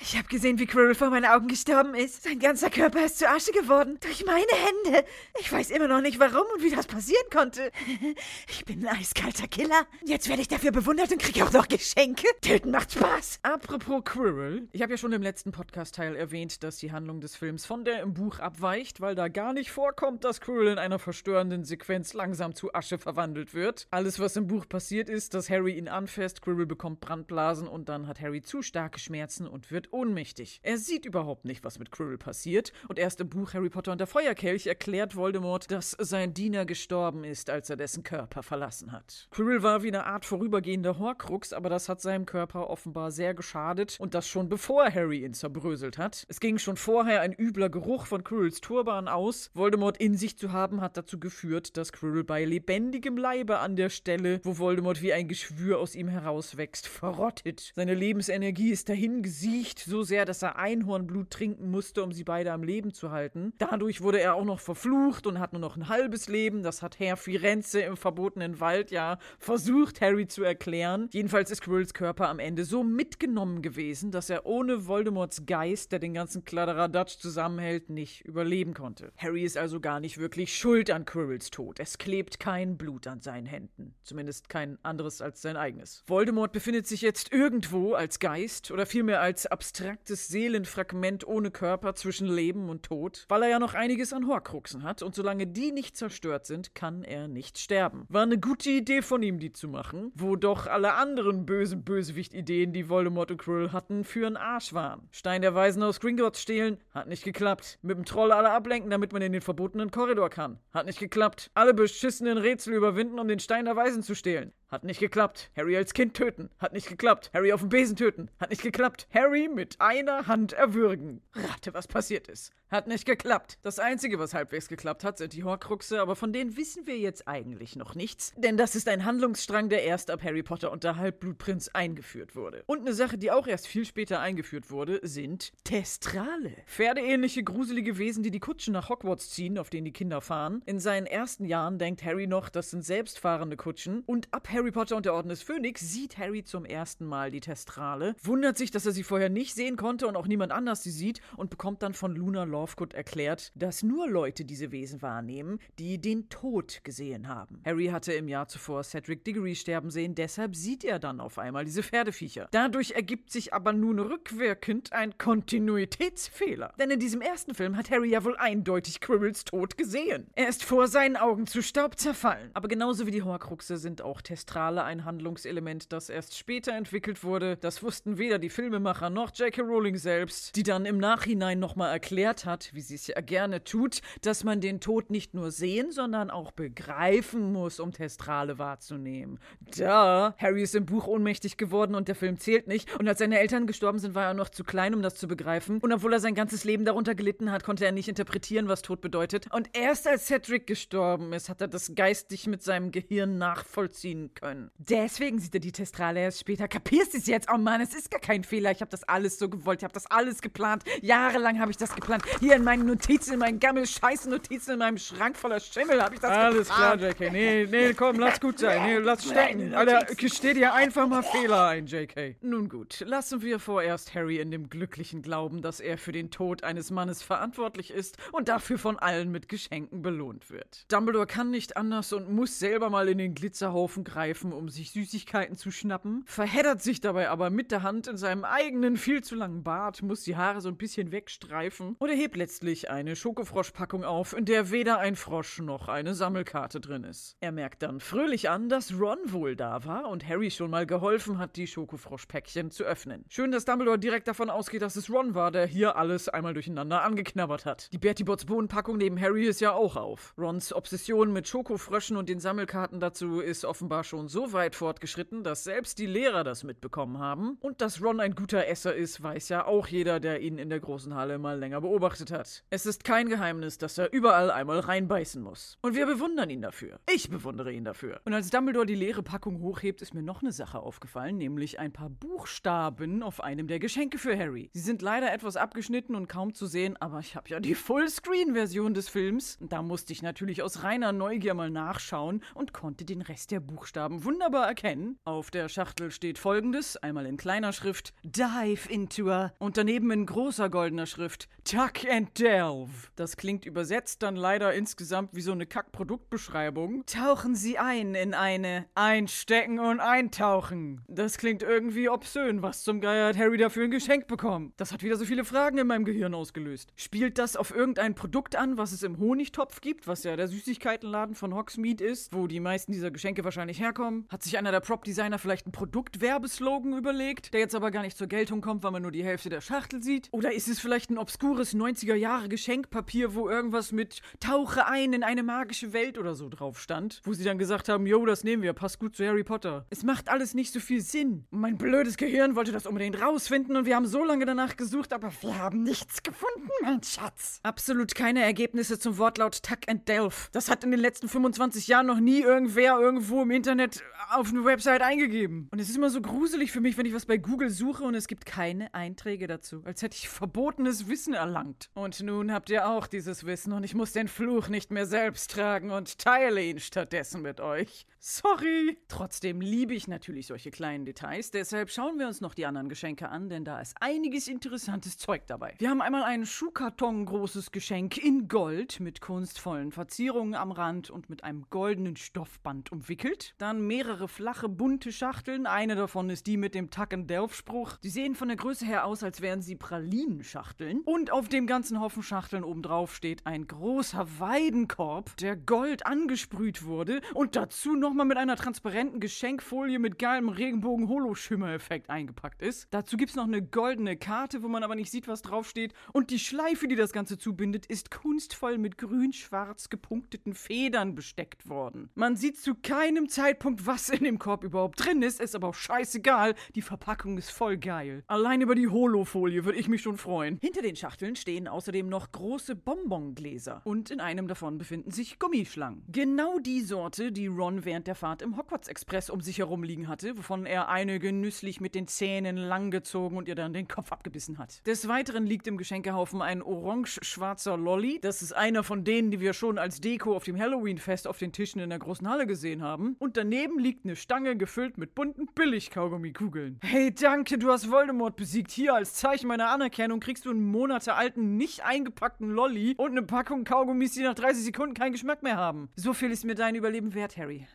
Speaker 3: Ich habe gesehen, wie Quirrell vor meinen Augen gestorben ist. Sein ganzer Körper ist zu Asche geworden. Durch meine Hände. Ich weiß immer noch nicht, warum und wie das passieren konnte. Ich bin ein eiskalter Killer. Jetzt werde ich dafür bewundert und kriege auch noch Geschenke. Töten macht Spaß.
Speaker 1: Apropos Quirrell, ich habe ja schon im letzten Podcast-Teil erwähnt, dass die Handlung des Films von der im Buch abweicht, weil da gar nicht vorkommt, dass Quirrell in einer verstörenden Sequenz langsam zu Asche verwandelt wird. Alles, was im Buch passiert ist, dass Harry ihn anfasst, Quirrell bekommt Brandblasen und dann hat Harry zu starke Schmerzen und wird ohnmächtig. Er sieht überhaupt nicht, was mit Quirrell passiert und erst im Buch Harry Potter und der Feuerkelch erklärt Voldemort, dass sein Diener gestorben ist, als er dessen Körper verlassen hat. Quirrell war wie eine Art vorübergehender Horcrux, aber das hat seinem Körper offenbar sehr geschadet und das schon bevor Harry ihn zerbröselt hat. Es ging schon vorher ein übler Geruch von Quirrells Turban aus. Voldemort in sich zu haben, hat dazu geführt, dass Quirrell bei lebendigem Leibe an der Stelle, wo Voldemort wie ein Geschwür aus ihm herauswächst, verrottet. Seine Lebensenergie ist dahin gesiecht, so sehr, dass er Einhornblut trinken musste, um sie beide am Leben zu halten. Dadurch wurde er auch noch verflucht und hat nur noch ein halbes Leben. Das hat Herr Firenze im verbotenen Wald ja versucht, Harry zu erklären. Jedenfalls ist Quirrells Körper am Ende so mitgenommen gewesen, dass er ohne Voldemorts Geist, der den ganzen Kladderadatsch zusammenhält, nicht überleben konnte. Harry ist also gar nicht wirklich schuld an Quirrells Tod. Es klebt kein Blut an seinen Händen. Zumindest kein anderes als sein eigenes. Voldemort befindet sich jetzt irgendwo als Geist oder vielmehr als abstraktes Seelenfragment ohne Körper zwischen Leben und Tod, weil er ja noch einiges an Horcruxen hat und solange die nicht zerstört sind, kann er nicht sterben. War eine gute Idee von ihm, die zu machen, wo doch alle anderen bösen Bösewicht-Ideen, die Voldemort und Quirrell hatten, für einen Arsch waren. Stein der Weisen aus Gringotts stehlen, hat nicht geklappt. Mit dem Troll alle ablenken, damit man in den verbotenen Korridor kann. Hat nicht geklappt. Alle beschissenen Rätsel überwinden, um den Stein der Weisen zu stehlen. Hat nicht geklappt. Harry als Kind töten. Hat nicht geklappt. Harry auf dem Besen töten. Hat nicht geklappt. Harry mit einer Hand erwürgen. Rate, was passiert ist. Hat nicht geklappt. Das Einzige, was halbwegs geklappt hat, sind die Horcruxe, aber von denen wissen wir jetzt eigentlich noch nichts, denn das ist ein Handlungsstrang, der erst ab Harry Potter und der Halbblutprinz eingeführt wurde. Und eine Sache, die auch erst viel später eingeführt wurde, sind Testrale. Pferdeähnliche, gruselige Wesen, die die Kutschen nach Hogwarts ziehen, auf denen die Kinder fahren. In seinen ersten Jahren denkt Harry noch, das sind selbstfahrende Kutschen. Und ab Harry Potter und der Orden des Phönix sieht Harry zum ersten Mal die Testrale, wundert sich, dass er sie vorher nicht sehen konnte und auch niemand anders sie sieht und bekommt dann von Luna Lovegood erklärt, dass nur Leute diese Wesen wahrnehmen, die den Tod gesehen haben. Harry hatte im Jahr zuvor Cedric Diggory sterben sehen, deshalb sieht er dann auf einmal diese Pferdeviecher. Dadurch ergibt sich aber nun rückwirkend ein Kontinuitätsfehler. Denn in diesem ersten Film hat Harry ja wohl eindeutig Quirrells Tod gesehen. Er ist vor seinen Augen zu Staub zerfallen. Aber genauso wie die Horcruxe sind auch Testrale ein Handlungselement, das erst später entwickelt wurde. Das wussten weder die Filmemacher noch J.K. Rowling selbst, die dann im Nachhinein nochmal erklärt hat, wie sie es ja gerne tut, dass man den Tod nicht nur sehen, sondern auch begreifen muss, um Testrale wahrzunehmen. Da, Harry ist im Buch ohnmächtig geworden und der Film zählt nicht. Und als seine Eltern gestorben sind, war er noch zu klein, um das zu begreifen. Und obwohl er sein ganzes Leben darunter gelitten hat, konnte er nicht interpretieren, was Tod bedeutet. Und erst als Cedric gestorben ist, hat er das geistig mit seinem Gehirn nachvollziehen können. Deswegen sieht er die Testrale erst später. Kapierst du es jetzt? Oh Mann, es ist gar kein Fehler. Ich habe das alles so gewollt. Ich habe das alles geplant. Jahrelang habe ich das geplant. Hier in meinen Notizen, in meinen gammel scheiß Notizen in meinem Schrank voller Schimmel habe ich das
Speaker 2: Alles klar,
Speaker 1: geplant.
Speaker 2: JK. Nee, nee, komm, lass gut sein. Nee, lass stecken. Alter, gesteh dir einfach mal Fehler ein, JK.
Speaker 1: Nun gut, lassen wir vorerst Harry in dem glücklichen Glauben, dass er für den Tod eines Mannes verantwortlich ist und dafür von allen mit Geschenken belohnt wird. Dumbledore kann nicht anders und muss selber mal in den Glitzerhaufen greifen, um sich Süßigkeiten zu schnappen, verheddert sich dabei aber mit der Hand in seinem eigenen viel zu langen Bart, muss die Haare so ein bisschen wegstreifen und erhebt letztlich eine Schokofroschpackung auf, in der weder ein Frosch noch eine Sammelkarte drin ist. Er merkt dann fröhlich an, dass Ron wohl da war und Harry schon mal geholfen hat, die Schokofroschpäckchen zu öffnen. Schön, dass Dumbledore direkt davon ausgeht, dass es Ron war, der hier alles einmal durcheinander angeknabbert hat. Die Bertie Botts Bohnenpackung neben Harry ist ja auch auf. Rons Obsession mit Schokofröschen und den Sammelkarten dazu ist offenbar schon so weit fortgeschritten, dass selbst die Lehrer das mitbekommen haben. Und dass Ron ein guter Esser ist, weiß ja auch jeder, der ihn in der großen Halle mal länger beobachtet hat. Es ist kein Geheimnis, dass er überall einmal reinbeißen muss. Und wir bewundern ihn dafür. Ich bewundere ihn dafür. Und als Dumbledore die leere Packung hochhebt, ist mir noch eine Sache aufgefallen, nämlich ein paar Buchstaben auf einem der Geschenke für Harry. Sie sind leider etwas abgeschnitten und kaum zu sehen, aber ich habe ja die Fullscreen-Version des Films. Da musste ich natürlich aus reiner Neugier mal nachschauen und konnte den Rest der Buchstaben wunderbar erkennen. Auf der Schachtel steht folgendes, einmal in kleiner Schrift, Dive into a, und daneben in großer goldener Schrift, Tuck and Delve. Das klingt übersetzt dann leider insgesamt wie so eine Kack-Produktbeschreibung. Tauchen Sie ein in eine Einstecken und Eintauchen. Das klingt irgendwie obszön. Was zum Geier hat Harry dafür ein Geschenk bekommen? Das hat wieder so viele Fragen in meinem Gehirn ausgelöst. Spielt das auf irgendein Produkt an, was es im Honigtopf gibt, was ja der Süßigkeitenladen von Hogsmeade ist, wo die meisten dieser Geschenke wahrscheinlich herkommen? Hat sich einer der Prop-Designer vielleicht einen Produktwerbeslogan überlegt, der jetzt aber gar nicht zur Geltung kommt, weil man nur die Hälfte der Schachtel sieht? Oder ist es vielleicht ein obskures 90er-Jahre-Geschenkpapier, wo irgendwas mit Tauche ein in eine magische Welt oder so drauf stand, wo sie dann gesagt haben, yo, das nehmen wir, passt gut zu Harry Potter. Es macht alles nicht so viel Sinn. Mein blödes Gehirn wollte das unbedingt rausfinden und wir haben so lange danach gesucht, aber wir haben nichts gefunden, mein Schatz. Absolut keine Ergebnisse zum Wortlaut Tuck and Delph. Das hat in den letzten 25 Jahren noch nie irgendwer irgendwo im Internet auf eine Website eingegeben. Und es ist immer so gruselig für mich, wenn ich was bei Google suche und es gibt keine Einträge dazu. Als hätte ich verbotenes Wissen erlangt. Und nun habt ihr auch dieses Wissen und ich muss den Fluch nicht mehr selbst tragen und teile ihn stattdessen mit euch. Sorry. Trotzdem liebe ich natürlich solche kleinen Details, deshalb schauen wir uns noch die anderen Geschenke an, denn da ist einiges interessantes Zeug dabei. Wir haben einmal ein Schuhkarton großes Geschenk in Gold mit kunstvollen Verzierungen am Rand und mit einem goldenen Stoffband umwickelt. Dann mehrere flache bunte Schachteln, eine davon ist die mit dem Tuck and Delph Spruch. Die sehen von der Größe her aus, als wären sie Pralinenschachteln und auf dem ganzen Haufen Schachteln obendrauf steht ein großer Weidenkorb, der gold angesprüht wurde und dazu nochmal mit einer transparenten Geschenkfolie mit geilem Regenbogen-Holo-Schimmer-Effekt eingepackt ist. Dazu gibt's noch eine goldene Karte, wo man aber nicht sieht, was draufsteht. Und die Schleife, die das Ganze zubindet, ist kunstvoll mit grün-schwarz gepunkteten Federn besteckt worden. Man sieht zu keinem Zeitpunkt, was in dem Korb überhaupt drin ist, ist aber auch scheißegal. Die Verpackung ist voll geil. Allein über die Holo-Folie würde ich mich schon freuen. Hinter den Schachteln stehen stehen außerdem noch große Bonbongläser und in einem davon befinden sich Gummischlangen. Genau die Sorte, die Ron während der Fahrt im Hogwarts Express um sich herum liegen hatte, wovon er eine genüsslich mit den Zähnen langgezogen und ihr dann den Kopf abgebissen hat. Des Weiteren liegt im Geschenkehaufen ein orange-schwarzer Lolly. Das ist einer von denen, die wir schon als Deko auf dem Halloween-Fest auf den Tischen in der großen Halle gesehen haben. Und daneben liegt eine Stange gefüllt mit bunten Billig-Kaugummikugeln. Hey, danke, du hast Voldemort besiegt. Hier als Zeichen meiner Anerkennung kriegst du einen Monate alten, nicht eingepackten Lolly und eine Packung Kaugummis, die nach 30 Sekunden keinen Geschmack mehr haben. So viel ist mir dein Überleben wert, Harry.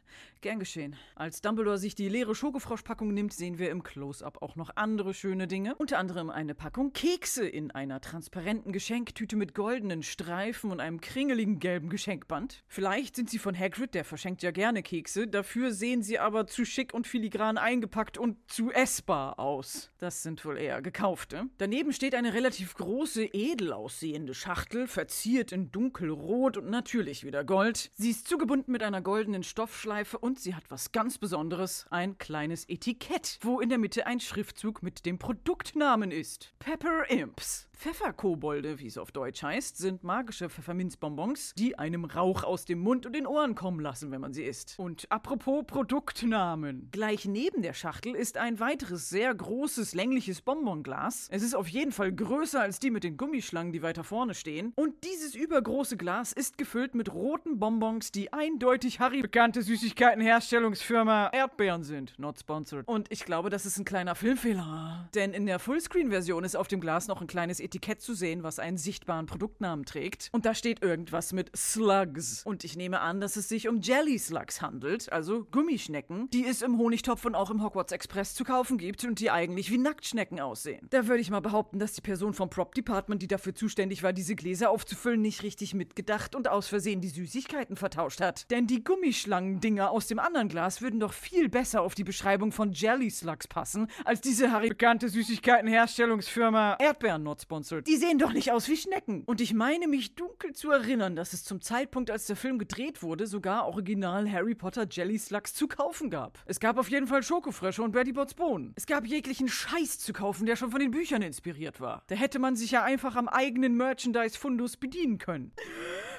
Speaker 1: Gern geschehen. Als Dumbledore sich die leere Schokofroschpackung nimmt, sehen wir im Close-Up auch noch andere schöne Dinge. Unter anderem eine Packung Kekse in einer transparenten Geschenktüte mit goldenen Streifen und einem kringeligen gelben Geschenkband. Vielleicht sind sie von Hagrid, der verschenkt ja gerne Kekse. Dafür sehen sie aber zu schick und filigran eingepackt und zu essbar aus. Das sind wohl eher gekaufte. Daneben steht eine relativ große, edel aussehende Schachtel, verziert in dunkelrot und natürlich wieder Gold. Sie ist zugebunden mit einer goldenen Stoffschleife und sie hat was ganz Besonderes, ein kleines Etikett, wo in der Mitte ein Schriftzug mit dem Produktnamen ist. Pepper Imps. Pfefferkobolde, wie es auf Deutsch heißt, sind magische Pfefferminzbonbons, die einem Rauch aus dem Mund und den Ohren kommen lassen, wenn man sie isst. Und apropos Produktnamen. Gleich neben der Schachtel ist ein weiteres sehr großes, längliches Bonbonglas. Es ist auf jeden Fall größer als die mit den Gummischlangen, die weiter vorne stehen. Und dieses übergroße Glas ist gefüllt mit roten Bonbons, die eindeutig Harry bekannte Süßigkeitenherstellungsfirma Erdbeeren sind. Not sponsored. Und ich glaube, das ist ein kleiner Filmfehler. Denn in der Fullscreen-Version ist auf dem Glas noch ein kleines Etikett zu sehen, was einen sichtbaren Produktnamen trägt. Und da steht irgendwas mit Slugs. Und ich nehme an, dass es sich um Jelly Slugs handelt, also Gummischnecken, die es im Honigtopf und auch im Hogwarts Express zu kaufen gibt und die eigentlich wie Nacktschnecken aussehen. Da würde ich mal behaupten, dass die Person vom Prop Department, die dafür zuständig war, diese Gläser aufzufüllen, nicht richtig mitgedacht und aus Versehen die Süßigkeiten vertauscht hat. Denn die Gummischlangendinger aus dem anderen Glas würden doch viel besser auf die Beschreibung von Jelly Slugs passen, als diese Harry bekannte Süßigkeitenherstellungsfirma Erdbeeren not sponsored. Die sehen doch nicht aus wie Schnecken. Und ich meine mich dunkel zu erinnern, dass es zum Zeitpunkt, als der Film gedreht wurde, sogar original Harry Potter Jelly Slugs zu kaufen gab. Es gab auf jeden Fall Schokofrösche und Betty Bots Bohnen. Es gab jeglichen Scheiß zu kaufen, der schon von den Büchern inspiriert war. Da hätte man sich ja einfach am eigenen Merchandise-Fundus bedienen können.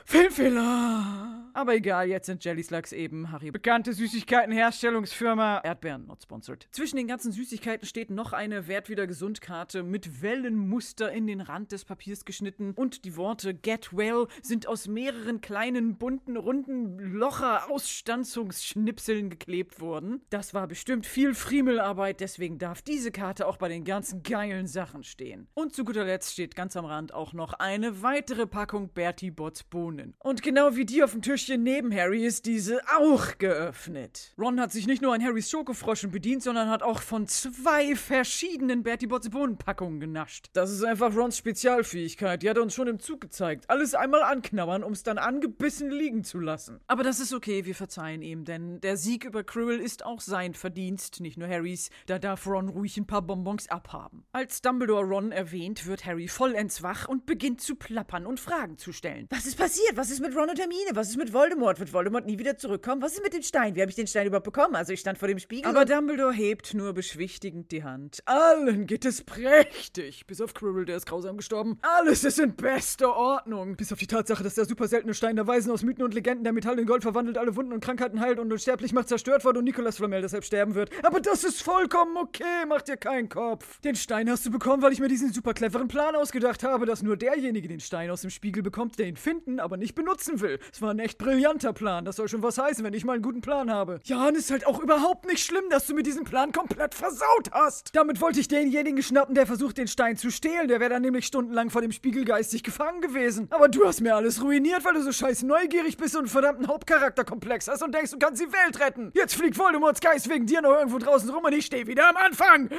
Speaker 1: Filmfehler! Aber egal, jetzt sind Jelly Slugs eben Harry bekannte Süßigkeitenherstellungsfirma Erdbeeren not sponsored. Zwischen den ganzen Süßigkeiten steht noch eine Wert wieder gesund Karte mit Wellenmuster in den Rand des Papiers geschnitten und die Worte Get Well sind aus mehreren kleinen bunten runden Locher Ausstanzungsschnipseln geklebt worden. Das war bestimmt viel Friemelarbeit, deswegen darf diese Karte auch bei den ganzen geilen Sachen stehen. Und zu guter Letzt steht ganz am Rand auch noch eine weitere Packung Bertie Bots Bohnen. Und genau wie die auf dem Tischchen neben Harry ist diese auch geöffnet. Ron hat sich nicht nur an Harrys Schokofroschen bedient, sondern hat auch von zwei verschiedenen Bertie Bots Bohnenpackungen genascht. Das ist einfach Rons Spezialfähigkeit. Die hat er uns schon im Zug gezeigt. Alles einmal anknabbern, um es dann angebissen liegen zu lassen. Aber das ist okay, wir verzeihen ihm, denn der Sieg über Quirrell ist auch sein Verdienst, nicht nur Harrys. Da darf Ron ruhig ein paar Bonbons abhaben. Als Dumbledore Ron erwähnt, wird Harry vollends wach und beginnt zu plappern und Fragen zu stellen.
Speaker 3: Was ist passiert? Was ist mit Ron und Hermine? Was ist mit Voldemort? Wird Voldemort nie wieder zurückkommen? Was ist mit dem Stein? Wie habe ich den Stein überhaupt bekommen? Also ich stand vor dem Spiegel.
Speaker 1: Aber Dumbledore hebt nur beschwichtigend die Hand. Allen geht es prächtig. Bis auf Quirrell, der ist grausam gestorben. Alles ist in bester Ordnung. Bis auf die Tatsache, dass der super seltene Stein der Weisen aus Mythen und Legenden, der Metall in Gold verwandelt, alle Wunden und Krankheiten heilt und unsterblich macht, zerstört wurde und Nicolas Flamel deshalb sterben wird. Aber das ist vollkommen okay. Mach dir keinen Kopf. Den Stein hast du bekommen, weil ich mir diesen super cleveren Plan ausgedacht habe, dass nur derjenige den Stein aus dem Spiegel bekommt, der ihn finden, aber nicht benutzen will. Es war ein echt brillanter Plan. Das soll schon was heißen, wenn ich mal einen guten Plan habe. Ja, und ist halt auch überhaupt nicht schlimm, dass du mir diesen Plan komplett versaut hast. Damit wollte ich denjenigen schnappen, der versucht, den Stein zu stehlen. Der wäre dann nämlich stundenlang vor dem Spiegel geistig gefangen gewesen. Aber du hast mir alles ruiniert, weil du so scheiß neugierig bist und einen verdammten Hauptcharakterkomplex hast und denkst, du kannst die Welt retten. Jetzt fliegt Voldemorts Geist wegen dir noch irgendwo draußen rum und ich stehe wieder am Anfang.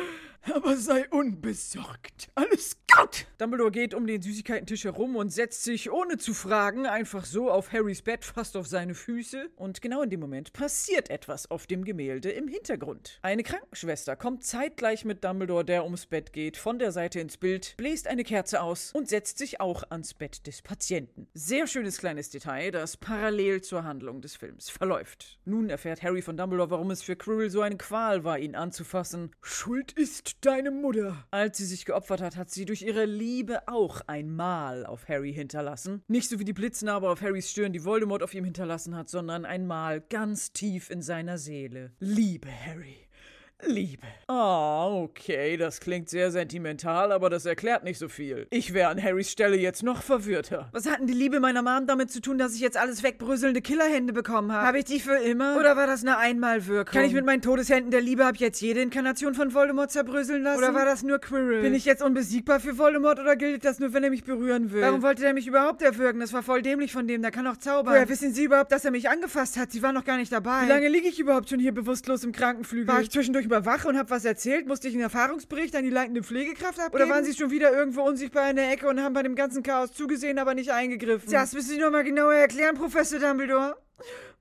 Speaker 1: Aber sei unbesorgt. Alles gut. Dumbledore geht um den Süßigkeitentisch herum und setzt sich, ohne zu fragen, einfach so auf Harrys Bett, fast auf seine Füße. Und genau in dem Moment passiert etwas auf dem Gemälde im Hintergrund. Eine Krankenschwester kommt zeitgleich mit Dumbledore, der ums Bett geht, von der Seite ins Bild, bläst eine Kerze aus und setzt sich auch ans Bett des Patienten. Sehr schönes kleines Detail, das parallel zur Handlung des Films verläuft. Nun erfährt Harry von Dumbledore, warum es für Quirrell so eine Qual war, ihn anzufassen. Schuld ist deine Mutter.
Speaker 4: Als sie sich geopfert hat, hat sie durch ihre Liebe auch ein Mal auf Harry hinterlassen. Nicht so wie die Blitznarbe auf Harrys Stirn, die Voldemort auf ihm hinterlassen hat, sondern ein Mal ganz tief in seiner Seele. Liebe, Harry. Liebe. Ah, okay, das klingt sehr sentimental, aber das erklärt nicht so viel. Ich wäre an Harrys Stelle jetzt noch verwirrter.
Speaker 3: Was hat denn die Liebe meiner Mom damit zu tun, dass ich jetzt alles wegbröselnde Killerhände bekommen habe? Habe ich die für immer? Oder war das eine Einmalwirkung? Kann ich mit meinen Todeshänden der Liebe ab jetzt jede Inkarnation von Voldemort zerbröseln lassen? Oder war das nur Quirrell? Bin ich jetzt unbesiegbar für Voldemort oder gilt das nur, wenn er mich berühren will? Warum wollte er mich überhaupt erwürgen? Das war voll dämlich von dem, der kann auch zaubern. Woher wissen Sie überhaupt, dass er mich angefasst hat? Sie waren noch gar nicht dabei. Wie lange liege ich überhaupt schon hier bewusstlos im Krankenflügel? War ich zwischendurch wach und habe was erzählt? Musste ich einen Erfahrungsbericht an die leitende Pflegekraft abgeben? Oder waren Sie schon wieder irgendwo unsichtbar in der Ecke und haben bei dem ganzen Chaos zugesehen, aber nicht eingegriffen? Das müssen Sie noch mal genauer erklären, Professor Dumbledore.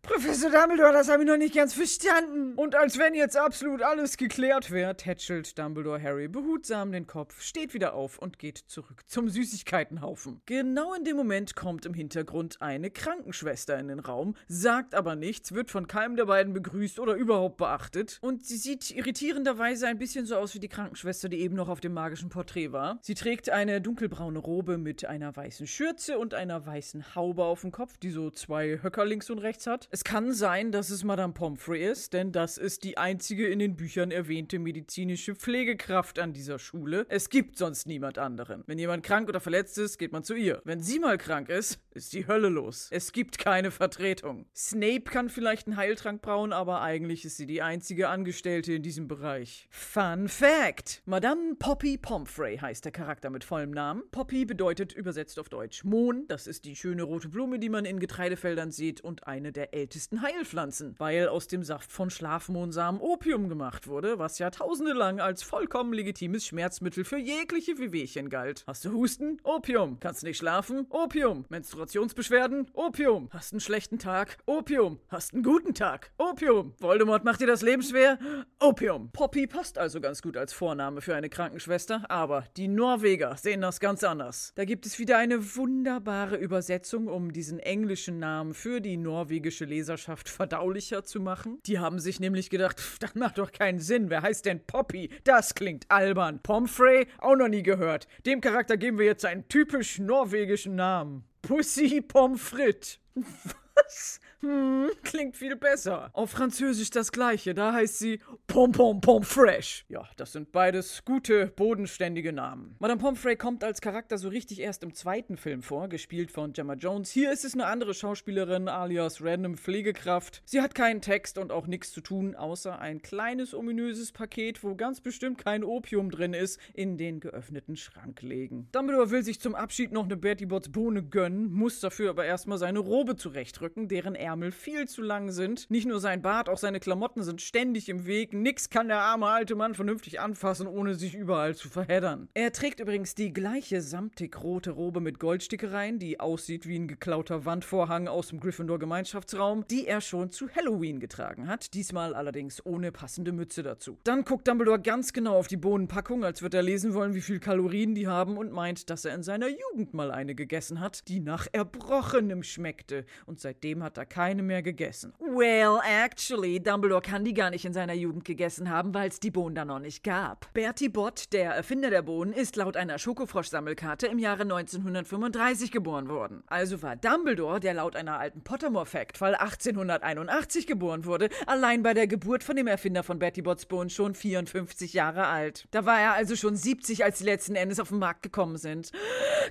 Speaker 3: Professor Dumbledore, das habe ich noch nicht ganz verstanden.
Speaker 1: Und als wenn jetzt absolut alles geklärt wäre, tätschelt Dumbledore Harry behutsam den Kopf, steht wieder auf und geht zurück zum Süßigkeitenhaufen. Genau in dem Moment kommt im Hintergrund eine Krankenschwester in den Raum, sagt aber nichts, wird von keinem der beiden begrüßt oder überhaupt beachtet. Und sie sieht irritierenderweise ein bisschen so aus wie die Krankenschwester, die eben noch auf dem magischen Porträt war. Sie trägt eine dunkelbraune Robe mit einer weißen Schürze und einer weißen Haube auf dem Kopf, die so zwei Höcker links und rechts hat. Es kann sein, dass es Madame Pomfrey ist, denn das ist die einzige in den Büchern erwähnte medizinische Pflegekraft an dieser Schule. Es gibt sonst niemand anderen. Wenn jemand krank oder verletzt ist, geht man zu ihr. Wenn sie mal krank ist, ist die Hölle los. Es gibt keine Vertretung. Snape kann vielleicht einen Heiltrank brauen, aber eigentlich ist sie die einzige Angestellte in diesem Bereich. Fun Fact: Madame Poppy Pomfrey heißt der Charakter mit vollem Namen. Poppy bedeutet übersetzt auf Deutsch Mohn. Das ist die schöne rote Blume, die man in Getreidefeldern sieht und eine der ältesten Heilpflanzen, weil aus dem Saft von Schlafmohnsamen Opium gemacht wurde, was jahrtausende lang als vollkommen legitimes Schmerzmittel für jegliche Wehwehchen galt. Hast du Husten? Opium. Kannst nicht schlafen? Opium. Menstruationsbeschwerden? Opium. Hast einen schlechten Tag? Opium. Hast einen guten Tag? Opium. Voldemort macht dir das Leben schwer? Opium. Poppy passt also ganz gut als Vorname für eine Krankenschwester, aber die Norweger sehen das ganz anders. Da gibt es wieder eine wunderbare Übersetzung, um diesen englischen Namen für die norwegische Leserschaft verdaulicher zu machen. Die haben sich nämlich gedacht, das macht doch keinen Sinn. Wer heißt denn Poppy? Das klingt albern. Pomfrey? Auch noch nie gehört. Dem Charakter geben wir jetzt einen typisch norwegischen Namen. Pussy. Was? Hm, klingt viel besser. Auf Französisch das gleiche, da heißt sie Pom Pom Pom Fresh. Ja, das sind beides gute, bodenständige Namen. Madame Pomfrey kommt als Charakter so richtig erst im zweiten Film vor, gespielt von Gemma Jones. Hier ist es eine andere Schauspielerin, alias Random Pflegekraft. Sie hat keinen Text und auch nichts zu tun, außer ein kleines ominöses Paket, wo ganz bestimmt kein Opium drin ist, in den geöffneten Schrank legen. Dumbledore will sich zum Abschied noch eine Bertie Botts Bohne gönnen, muss dafür aber erstmal seine Robe zurechtrücken, deren Ärmel viel zu lang sind. Nicht nur sein Bart, auch seine Klamotten sind ständig im Weg. Nix kann der arme alte Mann vernünftig anfassen, ohne sich überall zu verheddern. Er trägt übrigens die gleiche samtig rote Robe mit Goldstickereien, die aussieht wie ein geklauter Wandvorhang aus dem Gryffindor Gemeinschaftsraum, die er schon zu Halloween getragen hat, diesmal allerdings ohne passende Mütze dazu. Dann guckt Dumbledore ganz genau auf die Bohnenpackung, als würde er lesen wollen, wie viel Kalorien die haben und meint, dass er in seiner Jugend mal eine gegessen hat, die nach Erbrochenem schmeckte. Und seitdem hat er keine mehr gegessen.
Speaker 3: Well, actually, Dumbledore kann die gar nicht in seiner Jugend gegessen haben, weil es die Bohnen da noch nicht gab.
Speaker 4: Bertie Bott, der Erfinder der Bohnen, ist laut einer Schokofrosch-Sammelkarte im Jahre 1935 geboren worden. Also war Dumbledore, der laut einer alten Pottermore-Fact Fall 1881 geboren wurde, allein bei der Geburt von dem Erfinder von Bertie Botts Bohnen schon 54 Jahre alt. Da war er also schon 70, als sie letzten Endes auf den Markt gekommen sind.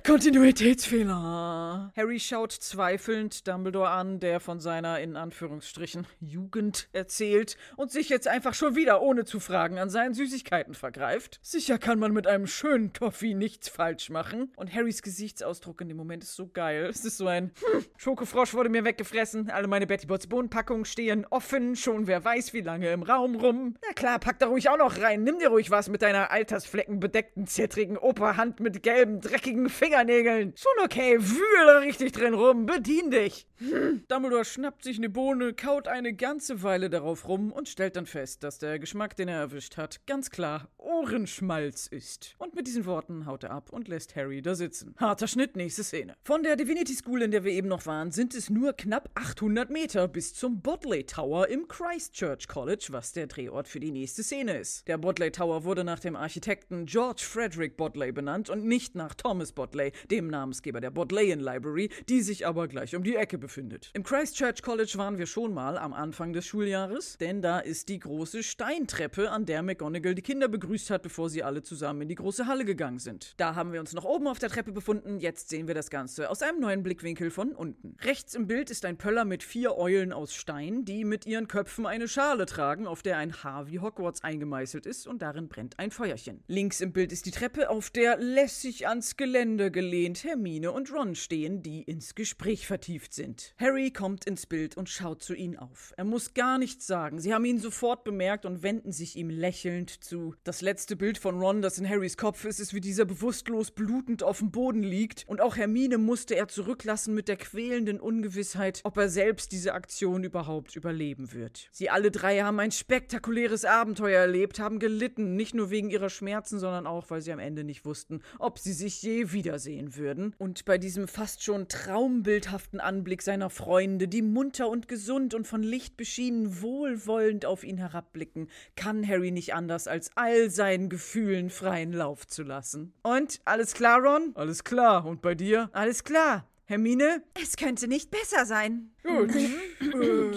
Speaker 4: Kontinuitätsfehler. Harry schaut zweifelnd Dumbledore an, der von seiner in Anführungsstrichen Jugend erzählt und sich jetzt einfach schon wieder ohne zu fragen an seinen Süßigkeiten vergreift. Sicher kann man mit einem schönen Toffee nichts falsch machen. Und Harrys Gesichtsausdruck in dem Moment ist so geil. Es ist so ein hm, Schokofrosch wurde mir weggefressen, alle meine Betty Bots Bohnenpackungen stehen offen, schon wer weiß wie lange im Raum rum. Na klar, pack da ruhig auch noch rein. Nimm dir ruhig was mit deiner altersfleckenbedeckten, zittrigen Operhand mit gelben, dreckigen Fingernägeln. Schon okay, wühle richtig drin rum, bedien dich. Hm.
Speaker 1: Dumbledore schnappt sich eine Bohne, kaut eine ganze Weile darauf rum und stellt dann fest, dass der Geschmack, den er erwischt hat, ganz klar Ohrenschmalz ist. Und mit diesen Worten haut er ab und lässt Harry da sitzen. Harter Schnitt, nächste Szene. Von der Divinity School, in der wir eben noch waren, sind es nur knapp 800 Meter bis zum Bodley Tower im Christchurch College, was der Drehort für die nächste Szene ist. Der Bodley Tower wurde nach dem Architekten George Frederick Bodley benannt und nicht nach Thomas Bodley, dem Namensgeber der Bodleian Library, die sich aber gleich um die Ecke befindet. Im Christchurch College waren wir schon mal am Anfang des Schuljahres, denn da ist die große Steintreppe, an der McGonagall die Kinder begrüßt hat, bevor sie alle zusammen in die große Halle gegangen sind. Da haben wir uns noch oben auf der Treppe befunden, jetzt sehen wir das Ganze aus einem neuen Blickwinkel von unten. Rechts im Bild ist ein Pöller mit vier Eulen aus Stein, die mit ihren Köpfen eine Schale tragen, auf der ein Haar wie Hogwarts eingemeißelt ist und darin brennt ein Feuerchen. Links im Bild ist die Treppe, auf der lässig ans Geländer gelehnt Hermine und Ron stehen, die ins Gespräch vertieft sind. Harry kommt ins Bild und schaut zu ihnen auf. Er muss gar nichts sagen. Sie haben ihn sofort bemerkt und wenden sich ihm lächelnd zu. Das letzte Bild von Ron, das in Harrys Kopf ist, ist wie dieser bewusstlos blutend auf dem Boden liegt und auch Hermine musste er zurücklassen mit der quälenden Ungewissheit, ob er selbst diese Aktion überhaupt überleben wird. Sie alle drei haben ein spektakuläres Abenteuer erlebt, haben gelitten, nicht nur wegen ihrer Schmerzen, sondern auch, weil sie am Ende nicht wussten, ob sie sich je wiedersehen würden. Und bei diesem fast schon traumbildhaften Anblick seiner Freunde, die munter und gesund und von Licht beschienen wohlwollend auf ihn herabblicken, kann Harry nicht anders, als all seinen Gefühlen freien Lauf zu lassen. Und alles klar, Ron? Alles klar. Und bei dir? Alles klar. Hermine?
Speaker 3: Es könnte nicht besser sein.
Speaker 1: Gut. äh,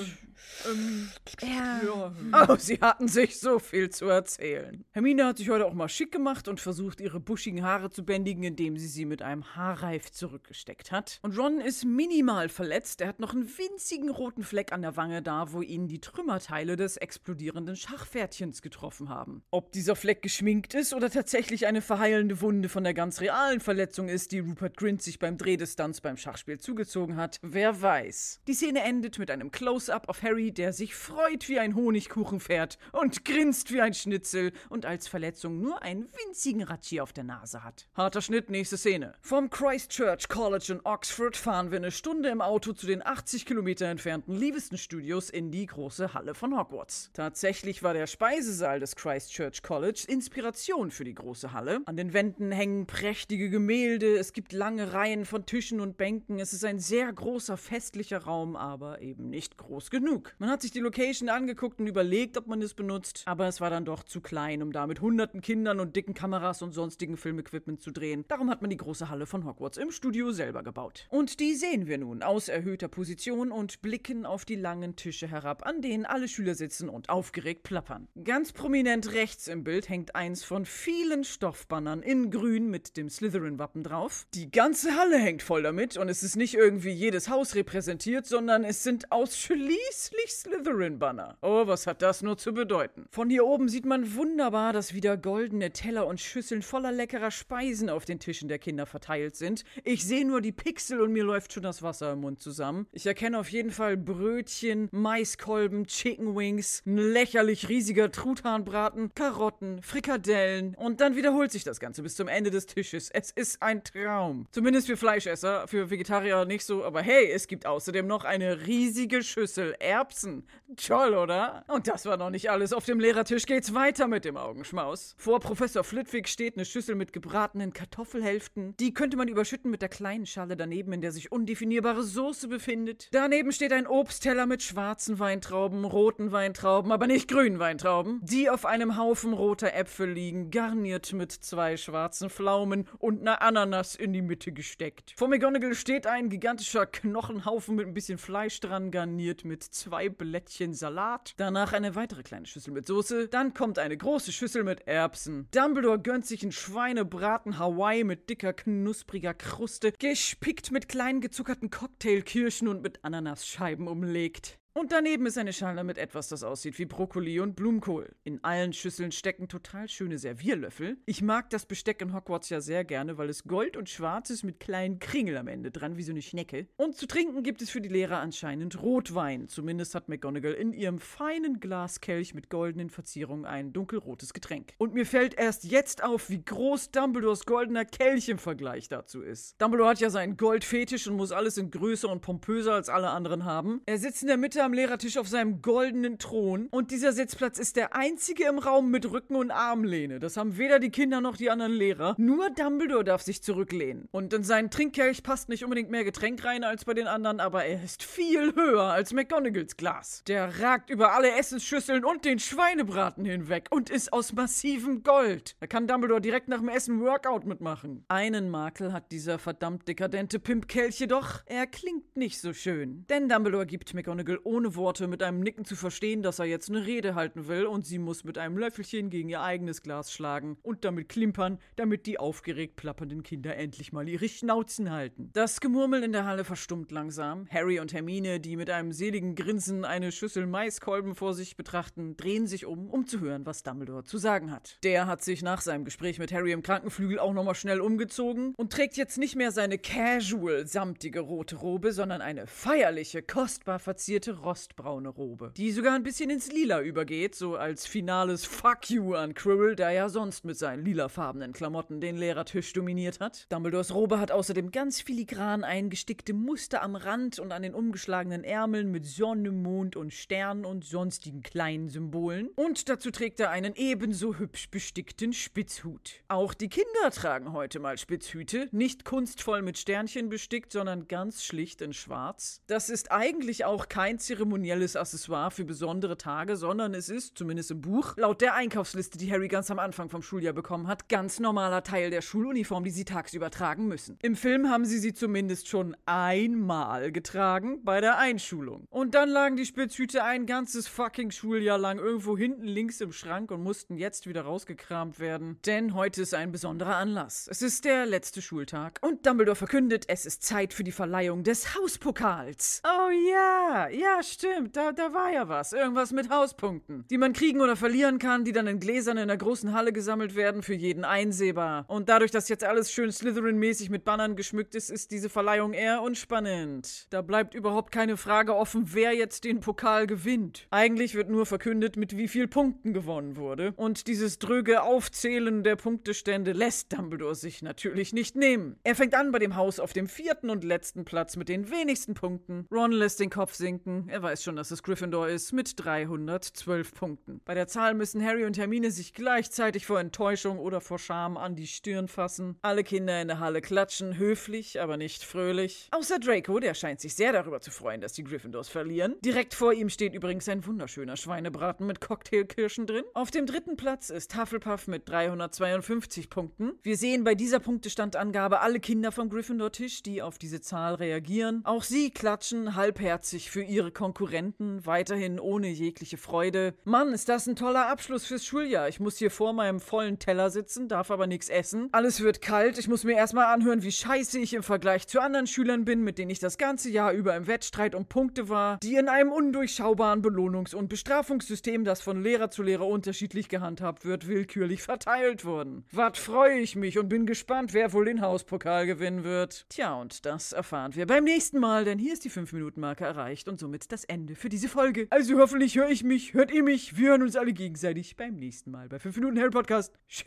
Speaker 1: ähm,
Speaker 3: Ja.
Speaker 1: ja. Oh, sie hatten sich so viel zu erzählen. Hermine hat sich heute auch mal schick gemacht und versucht, ihre buschigen Haare zu bändigen, indem sie sie mit einem Haarreif zurückgesteckt hat. Und Ron ist minimal verletzt. Er hat noch einen winzigen roten Fleck an der Wange da, wo ihn die Trümmerteile des explodierenden Schachpferdchens getroffen haben. Ob dieser Fleck geschminkt ist oder tatsächlich eine verheilende Wunde von der ganz realen Verletzung ist, die Rupert Grint sich beim Dreh des Stunts beim Schachspiel zugezogen hat, wer weiß. Die Szene endet mit einem Close-up auf Harry, der sich freut wie ein Honigkuchenpferd und grinst wie ein Schnitzel und als Verletzung nur einen winzigen Ratschi auf der Nase hat. Harter Schnitt, nächste Szene. Vom Christchurch College in Oxford fahren wir eine Stunde im Auto zu den 80 Kilometer entfernten Leavesden Studios in die große Halle von Hogwarts. Tatsächlich war der Speisesaal des Christchurch College Inspiration für die große Halle. An den Wänden hängen prächtige Gemälde, es gibt lange Reihen von Tischen und Bänken, es ist ein sehr großer festlicher Raum, aber eben nicht groß genug. Man hat sich die Location angeguckt und überlegt, ob man es benutzt, aber es war dann doch zu klein, um da mit hunderten Kindern und dicken Kameras und sonstigen Filmequipment zu drehen. Darum hat man die große Halle von Hogwarts im Studio selber gebaut. Und die sehen wir nun aus erhöhter Position und blicken auf die langen Tische herab, an denen alle Schüler sitzen und aufgeregt plappern. Ganz prominent rechts im Bild hängt eins von vielen Stoffbannern in grün mit dem Slytherin-Wappen drauf. Die ganze Halle hängt voll damit und es ist nicht irgendwie jedes Haus repräsentiert, sondern es sind ausschließlich Slytherin-Banner. Oh, was hat das nur zu bedeuten? Von hier oben sieht man wunderbar, dass wieder goldene Teller und Schüsseln voller leckerer Speisen auf den Tischen der Kinder verteilt sind. Ich sehe nur die Pixel und mir läuft schon das Wasser im Mund zusammen. Ich erkenne auf jeden Fall Brötchen, Maiskolben, Chicken Wings, ein lächerlich riesiger Truthahnbraten, Karotten, Frikadellen und dann wiederholt sich das Ganze bis zum Ende des Tisches. Es ist ein Traum. Zumindest für Fleischesser, für Vegetarier nicht so, aber hey, es gibt außerdem noch eine riesige Schüssel Erbsen. Toll, oder? Und das war noch nicht alles. Auf dem Lehrertisch geht's weiter mit dem Augenschmaus. Vor Professor Flitwick steht eine Schüssel mit gebratenen Kartoffelhälften. Die könnte man überschütten mit der kleinen Schale daneben, in der sich undefinierbare Soße befindet. Daneben steht ein Obstteller mit schwarzen Weintrauben, roten Weintrauben, aber nicht grünen Weintrauben, die auf einem Haufen roter Äpfel liegen, garniert mit zwei schwarzen Pflaumen und einer Ananas in die Mitte gesteckt. Vor McGonagall steht ein gigantischer Knochenhaufen mit ein bisschen Fleisch dran, garniert mit zwei Blättchen Salat. Danach eine weitere kleine Schüssel mit Soße. Dann kommt eine große Schüssel mit Erbsen. Dumbledore gönnt sich einen Schweinebraten Hawaii mit dicker, knuspriger Kruste, gespickt mit kleinen gezuckerten Cocktailkirschen und mit Ananasscheiben umlegt. Und daneben ist eine Schale mit etwas, das aussieht wie Brokkoli und Blumenkohl. In allen Schüsseln stecken total schöne Servierlöffel. Ich mag das Besteck in Hogwarts ja sehr gerne, weil es gold und schwarz ist mit kleinen Kringel am Ende dran, wie so eine Schnecke. Und zu trinken gibt es für die Lehrer anscheinend Rotwein. Zumindest hat McGonagall in ihrem feinen Glaskelch mit goldenen Verzierungen ein dunkelrotes Getränk. Und mir fällt erst jetzt auf, wie groß Dumbledores goldener Kelch im Vergleich dazu ist. Dumbledore hat ja seinen Goldfetisch und muss alles in größer und pompöser als alle anderen haben. Er sitzt in der Mitte am Lehrertisch auf seinem goldenen Thron und dieser Sitzplatz ist der einzige im Raum mit Rücken- und Armlehne. Das haben weder die Kinder noch die anderen Lehrer. Nur Dumbledore darf sich zurücklehnen. Und in seinen Trinkkelch passt nicht unbedingt mehr Getränk rein als bei den anderen, aber er ist viel höher als McGonagalls Glas. Der ragt über alle Essensschüsseln und den Schweinebraten hinweg und ist aus massivem Gold. Da kann Dumbledore direkt nach dem Essen Workout mitmachen. Einen Makel hat dieser verdammt dekadente Pimpkelch jedoch. Er klingt nicht so schön. Denn Dumbledore gibt McGonagall ohne Worte mit einem Nicken zu verstehen, dass er jetzt eine Rede halten will und sie muss mit einem Löffelchen gegen ihr eigenes Glas schlagen und damit klimpern, damit die aufgeregt plappernden Kinder endlich mal ihre Schnauzen halten. Das Gemurmel in der Halle verstummt langsam. Harry und Hermine, die mit einem seligen Grinsen eine Schüssel Maiskolben vor sich betrachten, drehen sich um, um zu hören, was Dumbledore zu sagen hat. Der hat sich nach seinem Gespräch mit Harry im Krankenflügel auch nochmal schnell umgezogen und trägt jetzt nicht mehr seine casual samtige rote Robe, sondern eine feierliche, kostbar verzierte rostbraune Robe, die sogar ein bisschen ins Lila übergeht, so als finales Fuck you an Quirrell, der ja sonst mit seinen lilafarbenen Klamotten den Lehrertisch dominiert hat. Dumbledores Robe hat außerdem ganz filigran eingestickte Muster am Rand und an den umgeschlagenen Ärmeln mit Sonne, Mond und Stern und sonstigen kleinen Symbolen. Und dazu trägt er einen ebenso hübsch bestickten Spitzhut. Auch die Kinder tragen heute mal Spitzhüte, nicht kunstvoll mit Sternchen bestickt, sondern ganz schlicht in schwarz. Das ist eigentlich auch kein zeremonielles Accessoire für besondere Tage, sondern es ist, zumindest im Buch, laut der Einkaufsliste, die Harry ganz am Anfang vom Schuljahr bekommen hat, ganz normaler Teil der Schuluniform, die sie tagsüber tragen müssen. Im Film haben sie sie zumindest schon einmal getragen bei der Einschulung. Und dann lagen die Spitzhüte ein ganzes fucking Schuljahr lang irgendwo hinten links im Schrank und mussten jetzt wieder rausgekramt werden. Denn heute ist ein besonderer Anlass. Es ist der letzte Schultag und Dumbledore verkündet, es ist Zeit für die Verleihung des Hauspokals. Oh ja, ja, stimmt, da, da war ja was. Irgendwas mit Hauspunkten, die man kriegen oder verlieren kann, die dann in Gläsern in der großen Halle gesammelt werden, für jeden einsehbar. Und dadurch, dass jetzt alles schön Slytherin-mäßig mit Bannern geschmückt ist, ist diese Verleihung eher unspannend. Da bleibt überhaupt keine Frage offen, wer jetzt den Pokal gewinnt. Eigentlich wird nur verkündet, mit wie viel Punkten gewonnen wurde. Und dieses dröge Aufzählen der Punktestände lässt Dumbledore sich natürlich nicht nehmen. Er fängt an bei dem Haus auf dem vierten und letzten Platz mit den wenigsten Punkten. Ron lässt den Kopf sinken. Er weiß schon, dass es Gryffindor ist, mit 312 Punkten. Bei der Zahl müssen Harry und Hermine sich gleichzeitig vor Enttäuschung oder vor Scham an die Stirn fassen. Alle Kinder in der Halle klatschen, höflich, aber nicht fröhlich. Außer Draco, der scheint sich sehr darüber zu freuen, dass die Gryffindors verlieren. Direkt vor ihm steht übrigens ein wunderschöner Schweinebraten mit Cocktailkirschen drin. Auf dem dritten Platz ist Hufflepuff mit 352 Punkten. Wir sehen bei dieser Punktestandangabe alle Kinder vom Gryffindor-Tisch, die auf diese Zahl reagieren. Auch sie klatschen halbherzig für ihre Konkurrenten, weiterhin ohne jegliche Freude. Mann, ist das ein toller Abschluss fürs Schuljahr. Ich muss hier vor meinem vollen Teller sitzen, darf aber nichts essen. Alles wird kalt. Ich muss mir erstmal anhören, wie scheiße ich im Vergleich zu anderen Schülern bin, mit denen ich das ganze Jahr über im Wettstreit um Punkte war, die in einem undurchschaubaren Belohnungs- und Bestrafungssystem, das von Lehrer zu Lehrer unterschiedlich gehandhabt wird, willkürlich verteilt wurden. Wat freue ich mich und bin gespannt, wer wohl den Hauspokal gewinnen wird. Tja, und das erfahren wir beim nächsten Mal, denn hier ist die 5-Minuten-Marke erreicht und somit das Ende für diese Folge. Also hoffentlich höre ich mich, hört ihr mich, wir hören uns alle gegenseitig beim nächsten Mal bei 5 Minuten Harry Podcast. Tschüss!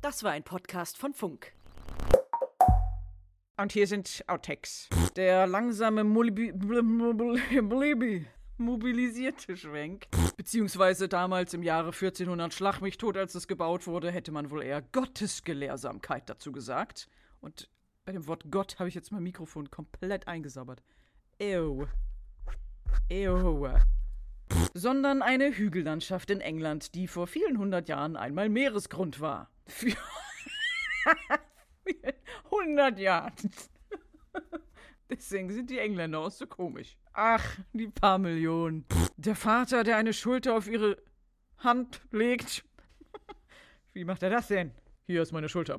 Speaker 5: Das war ein Podcast von Funk.
Speaker 1: Und hier sind Outtakes. Der langsame Mulibi mobilisierte Schwenk. Beziehungsweise damals im Jahre 1400 Schlag mich tot, als es gebaut wurde, hätte man wohl eher Gottesgelehrsamkeit dazu gesagt. Und bei dem Wort Gott habe ich jetzt mein Mikrofon komplett eingesabbert. Ew. Ew. Sondern eine Hügellandschaft in England, die vor vielen hundert Jahren einmal Meeresgrund war. Für 100 Jahren. Deswegen sind die Engländer auch so komisch. Ach, die paar Millionen. Der Vater, der eine Schulter auf ihre Hand legt. Wie macht er das denn?
Speaker 2: Hier ist meine Schulter.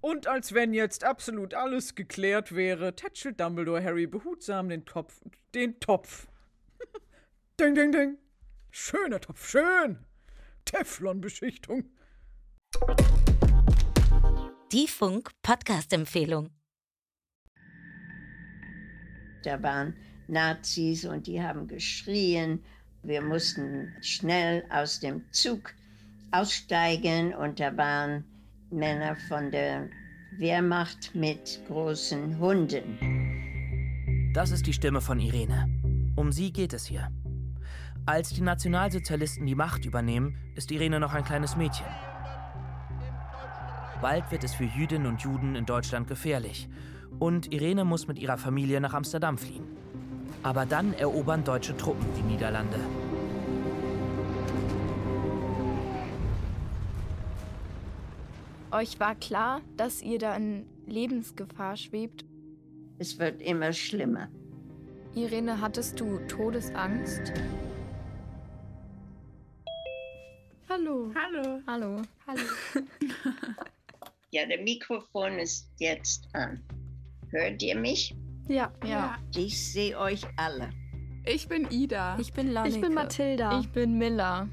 Speaker 2: Und als wenn jetzt absolut alles geklärt wäre, tätschelt Dumbledore Harry behutsam den Topf. Den Topf. ding, ding, ding. Schöner Topf, schön. Teflonbeschichtung.
Speaker 6: Die Funk-Podcast-Empfehlung.
Speaker 7: Da waren Nazis und die haben geschrien. Wir mussten schnell aus dem Zug aussteigen und da waren Männer von der Wehrmacht mit großen Hunden.
Speaker 8: Das ist die Stimme von Irene. Um sie geht es hier. Als die Nationalsozialisten die Macht übernehmen, ist Irene noch ein kleines Mädchen. Bald wird es für Jüdinnen und Juden in Deutschland gefährlich. Und Irene muss mit ihrer Familie nach Amsterdam fliehen. Aber dann erobern deutsche Truppen die Niederlande.
Speaker 9: Euch war klar, dass ihr da in Lebensgefahr schwebt?
Speaker 7: Es wird immer schlimmer.
Speaker 9: Irene, hattest du Todesangst?
Speaker 10: Hallo.
Speaker 9: Hallo. Hallo.
Speaker 10: Hallo.
Speaker 7: Ja, der Mikrofon ist jetzt an. Hört ihr mich?
Speaker 10: Ja.
Speaker 9: Ja.
Speaker 7: Ich sehe euch alle.
Speaker 10: Ich bin Ida.
Speaker 9: Ich bin Lanneke.
Speaker 10: Ich bin Mathilda.
Speaker 9: Ich bin Miller.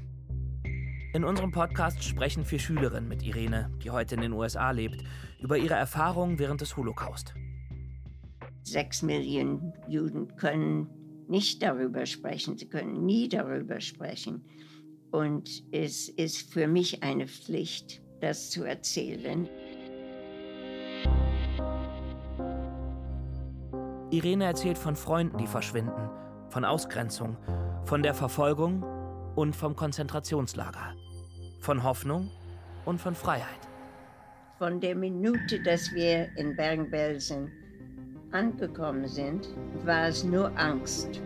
Speaker 8: In unserem Podcast sprechen vier Schülerinnen mit Irene, die heute in den USA lebt, über ihre Erfahrungen während des Holocaust.
Speaker 7: Sechs Millionen Juden können nicht darüber sprechen. Sie können nie darüber sprechen. Und es ist für mich eine Pflicht, das zu erzählen.
Speaker 8: Irene erzählt von Freunden, die verschwinden, von Ausgrenzung, von der Verfolgung und vom Konzentrationslager, von Hoffnung und von Freiheit.
Speaker 7: Von der Minute, dass wir in Bergen-Belsen angekommen sind, war es nur Angst.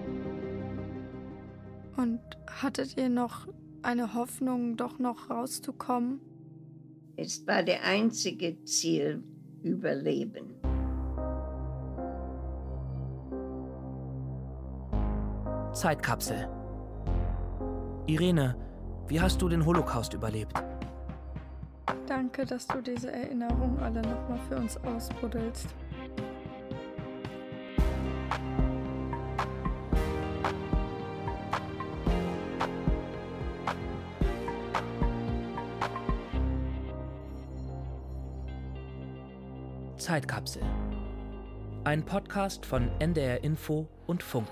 Speaker 9: Und hattet ihr noch eine Hoffnung, doch noch rauszukommen?
Speaker 7: Es war der einzige Ziel, Überleben.
Speaker 8: Zeitkapsel. Irene, wie hast du den Holocaust überlebt?
Speaker 9: Danke, dass du diese Erinnerung alle nochmal für uns ausbuddelst.
Speaker 8: Zeitkapsel. Ein Podcast von NDR Info und Funk.